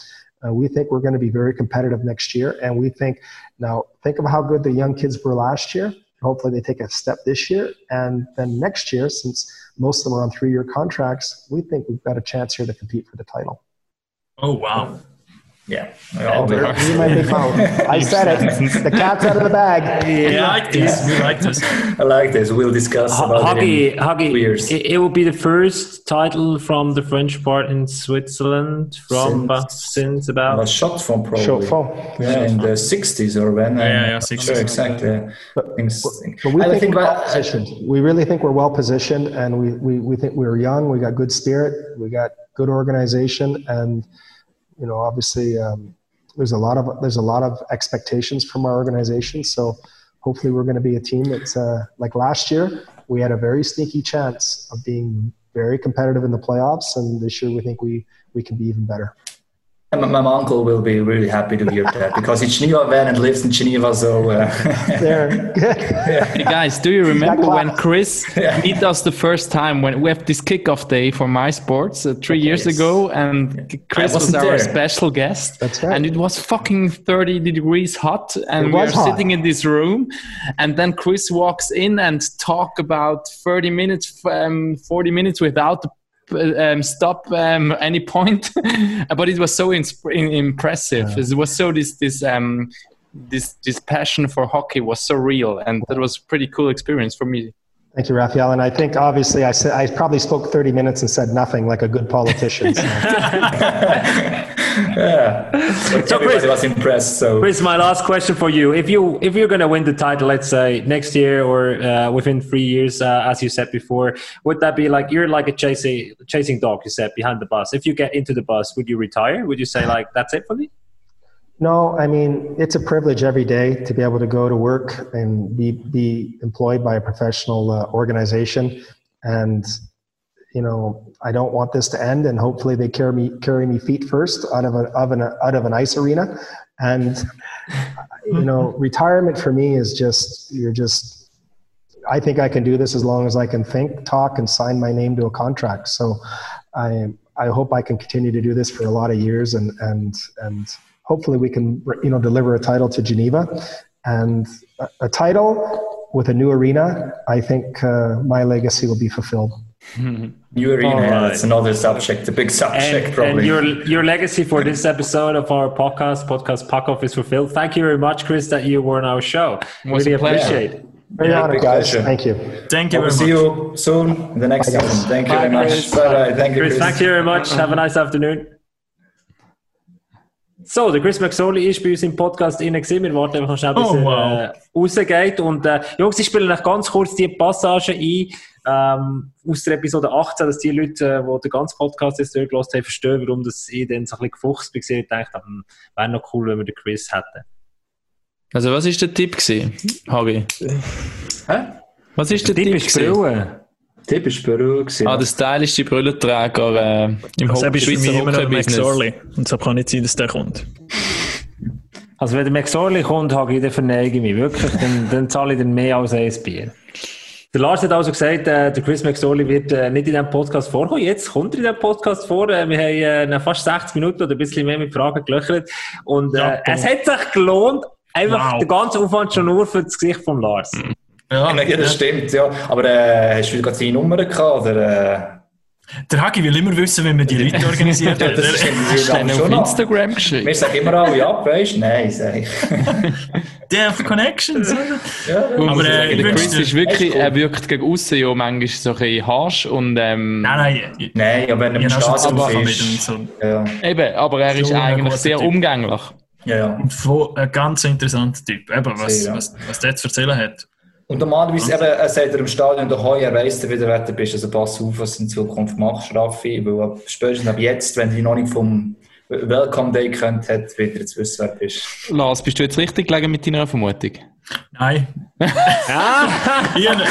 uh, we think we're going to be very competitive next year. And we think now think of how good the young kids were last year. Hopefully, they take a step this year, and then next year, since most of them are on three-year contracts, we think we've got a chance here to compete for the title. Oh wow! Yeah. You might be I said it. The cat's out of the bag. Yeah. like this. We like this. I like this. We'll discuss H- about Huggy, it Huggy, it, it, will be the first title from the French part in Switzerland from since, since about a shot from probably shot from yeah, in the 60s or when yeah, yeah, yeah 60s. Sure, exactly. But, but, we think, think we're well positioned. We really think we're well positioned, and we, we, we think we're young. We got good spirit. We got good organization, and you know, obviously, um, there's a lot of there's a lot of expectations from our organization. So hopefully, we're going to be a team that's uh, like last year. We had a very sneaky chance of being very competitive in the playoffs, and this year we think we we can be even better. And my, my, uncle will be really happy to hear that because he's Geneva man and lives in Geneva. So uh, there. hey guys, do you remember when Chris yeah. meet us the first time when we have this kickoff day for MySports uh, three okay, years yes. ago, and Chris was our there. special guest. That's right. And it was fucking thirty degrees hot, and we were hot. sitting in this room, and then Chris walks in and talk about thirty minutes, um, forty minutes without the um, stop um, any point, but it was so impressive. Yeah. It was so this this um, this this passion for hockey was so real, and that was pretty cool experience for me. Thank you, Raphael. And I think obviously I said I probably spoke 30 minutes and said nothing like a good politician. So. yeah. So Chris, was impressed. So Chris, my last question for you: If you if you're going to win the title, let's say next year or uh, within three years, uh, as you said before, would that be like you're like a chasing chasing dog? You said behind the bus. If you get into the bus, would you retire? Would you say like that's it for me? No, I mean it's a privilege every day to be able to go to work and be be employed by a professional uh, organization, and you know I don't want this to end. And hopefully they carry me carry me feet first out of an of an out of an ice arena, and you know retirement for me is just you're just. I think I can do this as long as I can think, talk, and sign my name to a contract. So, I I hope I can continue to do this for a lot of years and and and hopefully we can you know deliver a title to Geneva and a, a title with a new arena. I think uh, my legacy will be fulfilled. New arena, right. that's another subject, a big subject, and, probably. And your your legacy for this episode of our podcast, podcast Puck Off is fulfilled. Thank you very much, Chris, that you were on our show. Really appreciate it. Very yeah, honored, guys. Pleasure. Thank you. Thank you we'll see you soon in the next one. Thank you very much. Bye bye. Thank you, Chris. Chris. Thank you very much. Have a nice afternoon. So, der Chris McSorley ist bei uns im Podcast innen gesehen. Wir warten einfach schnell, bis oh, wow. er äh, rausgeht. Und, äh, Jungs, ich spiele euch ganz kurz die Passage ein, ähm, aus der Episode 18, dass die Leute, äh, die den ganzen Podcast jetzt durchgelassen haben, verstehen, warum das ich dann so ein bisschen gefuchst bin und dachte, hm, wäre noch cool, wenn wir den Chris hätten. Also, was war der Tipp gewesen, Hagi? Hä? Was ist der, der Tipp? Tipp gewesen? Typisch Peru gewesen. Ah, der stylische Brillenträger äh, im also, Hockey, Schweizer McSorley. Und so kann nicht sein, dass der kommt. Also wenn der McSorley kommt, habe ich, dann verneige ich mich wirklich. Dann, dann zahle ich dann mehr als ein Bier. Der Lars hat also gesagt, äh, der Chris McSorley wird äh, nicht in diesem Podcast vorkommen. Jetzt kommt er in diesem Podcast vor. Äh, wir haben äh, fast 60 Minuten oder ein bisschen mehr mit Fragen gelöchert. Und äh, ja, es hat sich gelohnt, einfach wow. der ganze Aufwand schon nur für das Gesicht von Lars. Ja, ja das stimmt, ja. Aber äh, hast du gerade seine Nummer gehabt? Oder, äh? Der Hagi will immer wissen, wenn man die Leute organisiert. ja, das ist ja auf Instagram geschrieben. Wir sagen immer alle ab, weißt du? Nein, sag ich. Der auf Connections, Ja, aber äh, der Chris ist wirklich, er wirkt gegen außen ja manchmal so ein bisschen harsch und ähm, Nein, nein. Nein, aber wenn er im Stadion ist. So. Ja. Eben, aber er ist eigentlich sehr typ. umgänglich. Ja, ja. Und ein ganz interessanter Typ. Eben, was, ja. was, was der zu erzählen hat. Und normalerweise, eben, er sagt er im Stadion daheim, er weiss wieder, wer du bist. Also pass auf, was du in Zukunft machst, Raffi. Weil spätestens ab jetzt, wenn du noch nicht vom Welcome Day kennt hat, wird er jetzt wissen, wer du bist. Lars, bist du jetzt richtig gelegen mit deiner Vermutung? Nein. ah. ich habe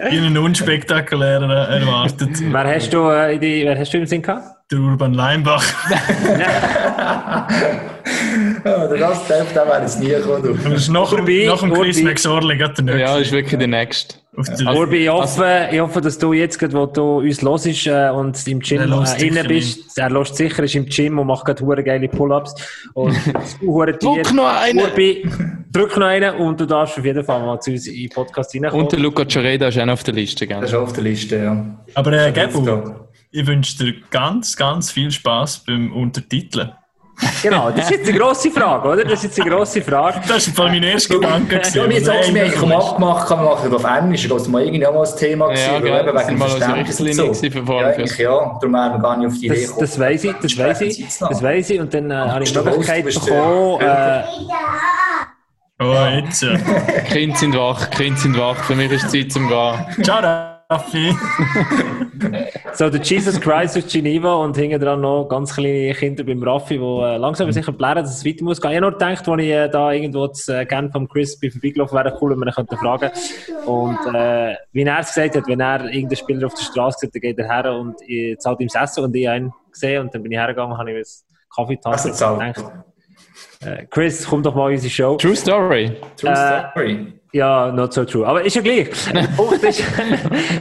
einen unspektakulären erwartet. Wer hast du, äh, die, wer hast du im Sinn gehabt? Der Urban Leimbach. ja, das Temp, da wäre es nie gekommen. Das ist nach, Urbi, nach dem Chris McSorley der nächste. Ja, ist wirklich der nächste. Ja. Urbi, ich hoffe, ich hoffe, dass du jetzt, wo du uns hörst äh, und im Gym äh, innen bist, er lässt sicher, ist im Gym und macht gerade geile Pull-Ups. Und du Drück noch einen! Urbi, drück noch einen und du darfst auf jeden Fall mal zu uns in den Podcast reinkommen. Und der Luca Cioreda ist auch noch auf der Liste, gell? Der ist auch auf der Liste, ja. Aber äh, Gebu, ich wünsche dir ganz, ganz viel Spaß beim Untertiteln. Genau, das ist jetzt eine grosse Frage, oder? Das ist jetzt eine grosse Frage. Das war mein erster Gedanke. Ja, und jetzt sagst du mir, ich habe abgemacht, kann man machen auf Englisch, das mal irgendwie mal ein Thema gewesen, ja, ja, wegen dem Verständnis so. Ja, eigentlich ja, darum haben wir gar nicht auf die Idee gekommen. Das weiss ich, das weiss ich, das weiss ich und dann äh, habe ich die Möglichkeit bekommen, äh, Oh, jetzt. Ja. Kinder sind wach, Kinder sind wach, für mich ist es Zeit zum Gehen. Ciao, Raffi. so, der Jesus Christ aus Geneva und hinten dran noch ganz kleine Kinder beim Raffi, die äh, langsam aber sicher blären, dass es weiter muss gehen. Ich habe nur gedacht, als ich äh, da irgendwo zu äh, Genf vom Chris bei vorbeigelaufen wäre, cool, wenn man ihn könnte fragen Und äh, wie er es gesagt hat, wenn er irgendeinen Spieler auf der Straße sieht, dann geht er her und ich zahlt ihm das Essen und ich einen gesehen und dann bin ich hergegangen und habe ihm einen Kaffee getan. Also, äh, Chris, komm doch mal in unsere Show. True Story. True äh, Story. Ja, not so true. Aber ist ja gleich. der, Punkt ist,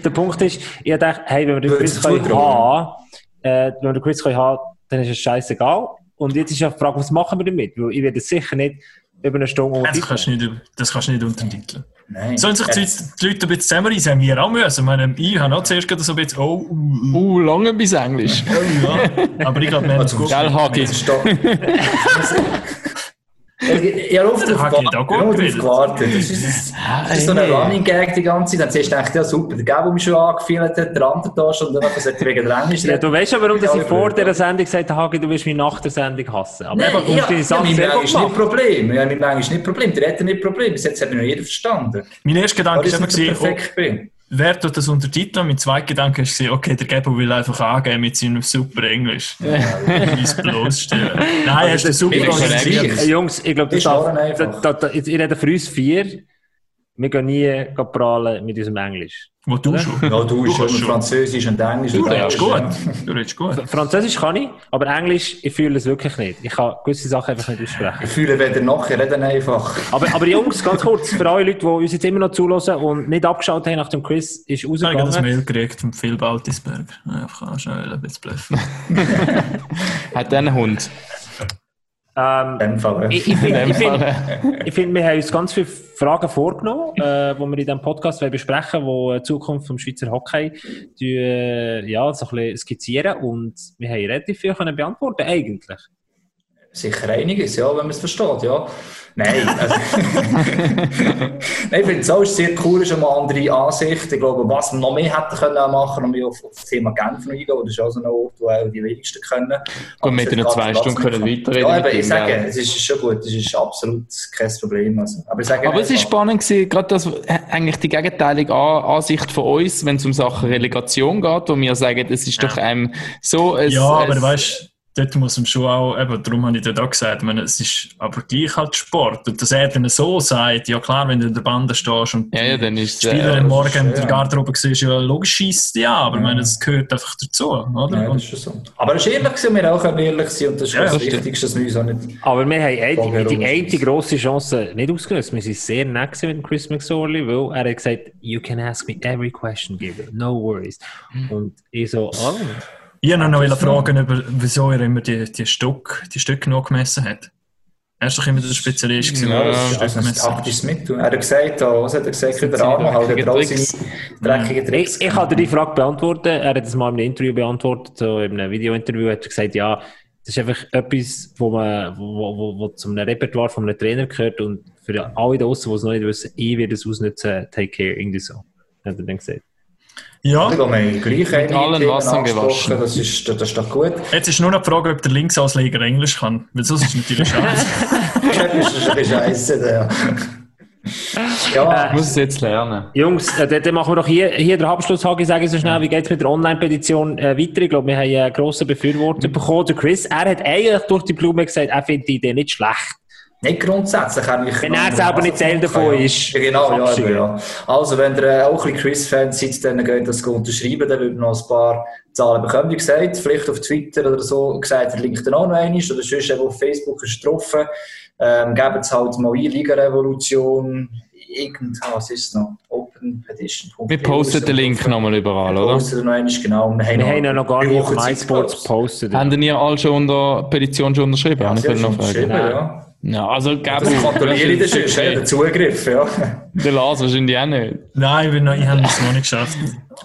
der Punkt ist, ich dachte, hey, wenn wir den Quiz können haben, äh, wenn wir den Quiz können haben, dann ist es scheißegal. Und jetzt ist ja die Frage, was machen wir damit? Weil ich werde sicher nicht über eine Stunde das kannst, nicht, das kannst du nicht untertiteln. Nein. Sollen sich die, die Leute ein bisschen zusammenreißen? Wir auch müssen. Ich, meine, ich habe auch zuerst so ein bisschen, oh, uh, uh. uh lange bis Englisch. oh, ja. Aber ich glaube, wir haben es gut. Gell, Hagi. Ich habe oft darauf gewartet. Das ist, das ist so ein Running Gag die ganze Zeit. Dann siehst du gedacht, ja super, der Gab, der mich schon angefühlt hat, der andere da schon, und dann sagt er wegen der Englisch. Ja, du weißt ja, warum dass ich vor dieser Sendung gesagt habe, Hagi, du wirst mich nach der Sendung hassen. Aber einfach, ja, deine Sachen ja, mein ist nicht Problem. Ja, mein ist nicht Problem. Der hat nicht Problem. Bis jetzt hat mich noch jeder verstanden. Mein erster Gedanke ist immer, perfekt bin wer tut das untertiteln? Mein zweiter Gedanke ist, okay, der Gabo will einfach angeben mit seinem super Englisch. Ja. bloßstellen. Nein, hast du super organisiert. Jungs, ich glaube, das, das, das, ich rede für uns vier. Wir gehen nie prahlen mit unserem Englisch. Wo du schon? Ja, du, du schon Französisch und Englisch. Du redest gut. Du redest gut. Französisch kann ich, aber Englisch, ich fühle es wirklich nicht. Ich kann gewisse Sachen einfach nicht aussprechen. Ich fühle weder noch, ich rede einfach. Aber, aber Jungs, ganz kurz, für alle Leute, die uns jetzt immer noch zulassen und nicht abgeschaut haben nach dem Quiz, ist rausgegangen. Ich habe das Mail gekriegt von Phil Baltisberg. Einfach schnell ein bisschen bluffen. Hat der einen Hund? Ähm, ich, ich finde, find, find, wir haben uns ganz viele Fragen vorgenommen, äh, die wir in diesem Podcast besprechen wollen, die die Zukunft des Schweizer Hockey die, äh, ja, so ein bisschen skizzieren. Und wir haben relativ viel können beantworten eigentlich. Sicher einiges, ja, wenn man es versteht, ja. Nein, also, Nein ich finde es auch sehr cool, ist eine andere Ansicht. Ich glaube, was wir noch mehr hätten können machen, um auf, auf das Thema Genf noch eingehen, das ist auch so ein Ort, wo auch die wenigsten können. Und mit den zwei Stunden können weiterreden. Ja, aber ich sage, es ist schon gut, es ist absolut kein Problem. Also, aber sage, aber es ist spannend gewesen, gerade das, eigentlich die gegenteilige Ansicht von uns, wenn es um Sachen Relegation geht, wo wir sagen, es ist doch einem so ein, Ja, aber weißt dort muss man schon auch, eben, darum habe ich dort auch gesagt, meine, es ist aber gleich halt Sport. Und dass er dann so sagt, ja klar, wenn du in der Bande stehst und ja, ja, dann ist die Spieler äh, am Morgen in der Garderobe siehst, ja logisch schießt ja, aber ja. meine, es gehört einfach dazu, oder? Ja, das ist so. Aber es ist ehrlich gewesen, wir auch ehrlich sein und das ist ja, das Wichtigste, dass wir uns auch nicht... Aber wir haben die, die eine grosse Chance nicht ausgenutzt. Wir sind sehr nett mit Chris McSorley, weil er hat gesagt, you can ask me every question, Gabriel, no worries. Mhm. Und ich so, oh... Ich wollte noch fragen, über, wieso er immer die, die, Stück, die Stücke noch gemessen hat. Er ist doch immer der Spezialist gewesen, ja, das taktisches Mittel. Er hat gesagt, oh, was hat er gesagt, der Arme halt, er hat dreckige Tricks. Ich, ich habe dir die Frage beantwortet, er hat es mal in einem Interview beantwortet, so in einem Video-Interview hat er gesagt, ja, das ist einfach etwas, wo man, wo, wo, wo zum Repertoire von einem Trainer gehört und für alle da draußen, die es noch nicht wissen, ich werde es ausnutzen, take care, irgendwie so. Hat er dann gesagt. Ja. Wir haben gleich Mit allen Wassern gewaschen. Das ist, das ist doch gut. Jetzt ist nur noch die Frage, ob der Linksausleger Englisch kann. Weil sonst ist natürlich scheiße. das ist ein bisschen scheiße, ja. Ja, ich muss es jetzt lernen. Jungs, äh, dann machen wir doch hier, hier den Abschluss, Hagi, sagen so schnell, wie geht es mit der Online-Petition äh, weiter? Ich glaube, wir haben einen grossen Befürworter bekommen, der Chris. Er hat eigentlich durch die Blume gesagt, er findet die Idee nicht schlecht. Nicht grundsätzlich eigentlich. Wenn er selber nicht Teil davon ist. Ja, genau, ja, eben, ja. Also, wenn ihr äh, auch ein bisschen Chris-Fan seid, dann geht das unterschreiben, dann würden wir noch ein paar Zahlen bekommen. Wie gesagt, vielleicht auf Twitter oder so gesagt, der Link dann auch noch einmal, oder sonst eben auf Facebook ist getroffen. Ähm, geben es halt mal ein, Liga-Revolution, irgendwas ist es noch, Open Petition. Wir posten den Link nochmal überall, oder? Wir posten noch einmal, genau. Wir haben, wir haben ja noch gar nicht auf MySports gepostet. Haben ihr alle schon unter Petition schon unterschrieben? Ja, ich noch fragen. Ja. Ja, also gäbe Das kontrolliere ich, das ist der Zugriff, ja. Der Lars wahrscheinlich auch nicht. Nein, ich, noch, ich habe es noch nicht geschafft.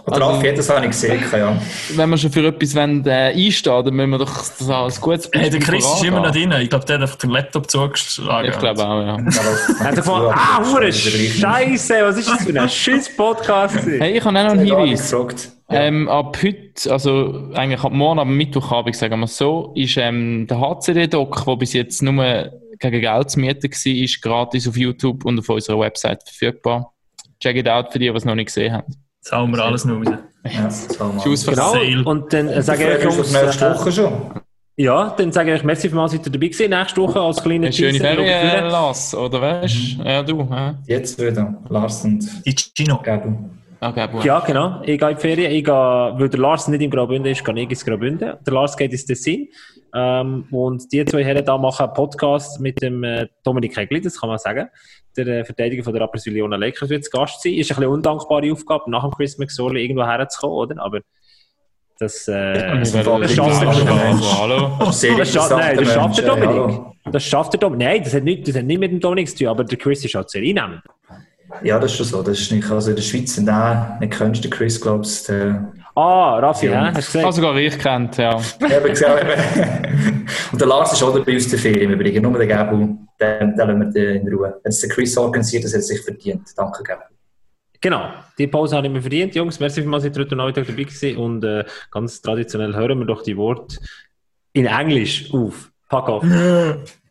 Oder also, das habe ich gesehen, ja. Wenn wir schon für etwas wollen, äh, einstehen dann müssen wir doch das als gutes Hey, der Chris ist immer noch drin. Ich glaube, der hat einfach den Laptop zugeschlagen. Ich glaube auch, ja. er hat gefunden, ah, hure Scheiße, was ist das für ein Scheiß-Podcast? Hey, ich habe auch noch einen Hinweis. Ähm, ab heute, also eigentlich ab morgen, ab Mittwochabend, sagen wir so, ist ähm, der HCD-Doc, der bis jetzt nur gegen Geld zu mieten war, ist gratis auf YouTube und auf unserer Website verfügbar. Check it out für die, die es noch nicht gesehen haben. Jetzt hauen wir alles noch raus. Ja, Tschüss genau. Und dann äh, sage ich euch nächste Woche schon. Ja, dann sage ich merci für mal, seid ihr dabei gewesen. Nächste Woche als kleiner Eine schöne Ferien, Lars, oder weißt du? Mhm. Ja, du. Ja. Jetzt wieder, Lars und Ticino. Gabu. Okay, ja, genau. Ich gehe in die Ferien. Ich gehe, weil der Lars nicht im Graubünden ist, gehe ich ins Graubünden. Der Lars geht ins Tessin. Ähm, und die zwei Herren da machen einen Podcast mit dem äh, Dominik Hegli, das kann man sagen. Der äh, Verteidiger von der Rapperswil-Jona Lakers wird zu Gast sein. Ist ein bisschen undankbare Aufgabe, nach dem Chris McSorley irgendwo herzukommen, oder? Aber das, äh, das, das schafft er. Hallo? Das, nein, das schafft der Dominik. Das schafft der Dominik. Nein, das hat, nicht, das hat nicht mit dem Dominik zu tun, aber der Chris ist halt sehr einnehmend. Ja, das ist schon so. Das ist nicht, also in der Schweiz sind auch nicht kennst, der Chris, glaubst du. Ah, Raffi, ja. hast du gesehen? Also sogar ich kennt, ja. ja gesehen, Und der Lars ist auch dabei aus der Ferien im Übrigen. Nur der Gabu, den, den lassen wir in Ruhe. Wenn es der Chris organisiert, das hat sich verdient. Danke, Gabu. Genau, die Pause habe ich mir verdient. Jungs, merci vielmals, dass ihr heute Nachmittag dabei gewesen und äh, ganz traditionell hören wir doch die Worte in Englisch auf. Pack auf.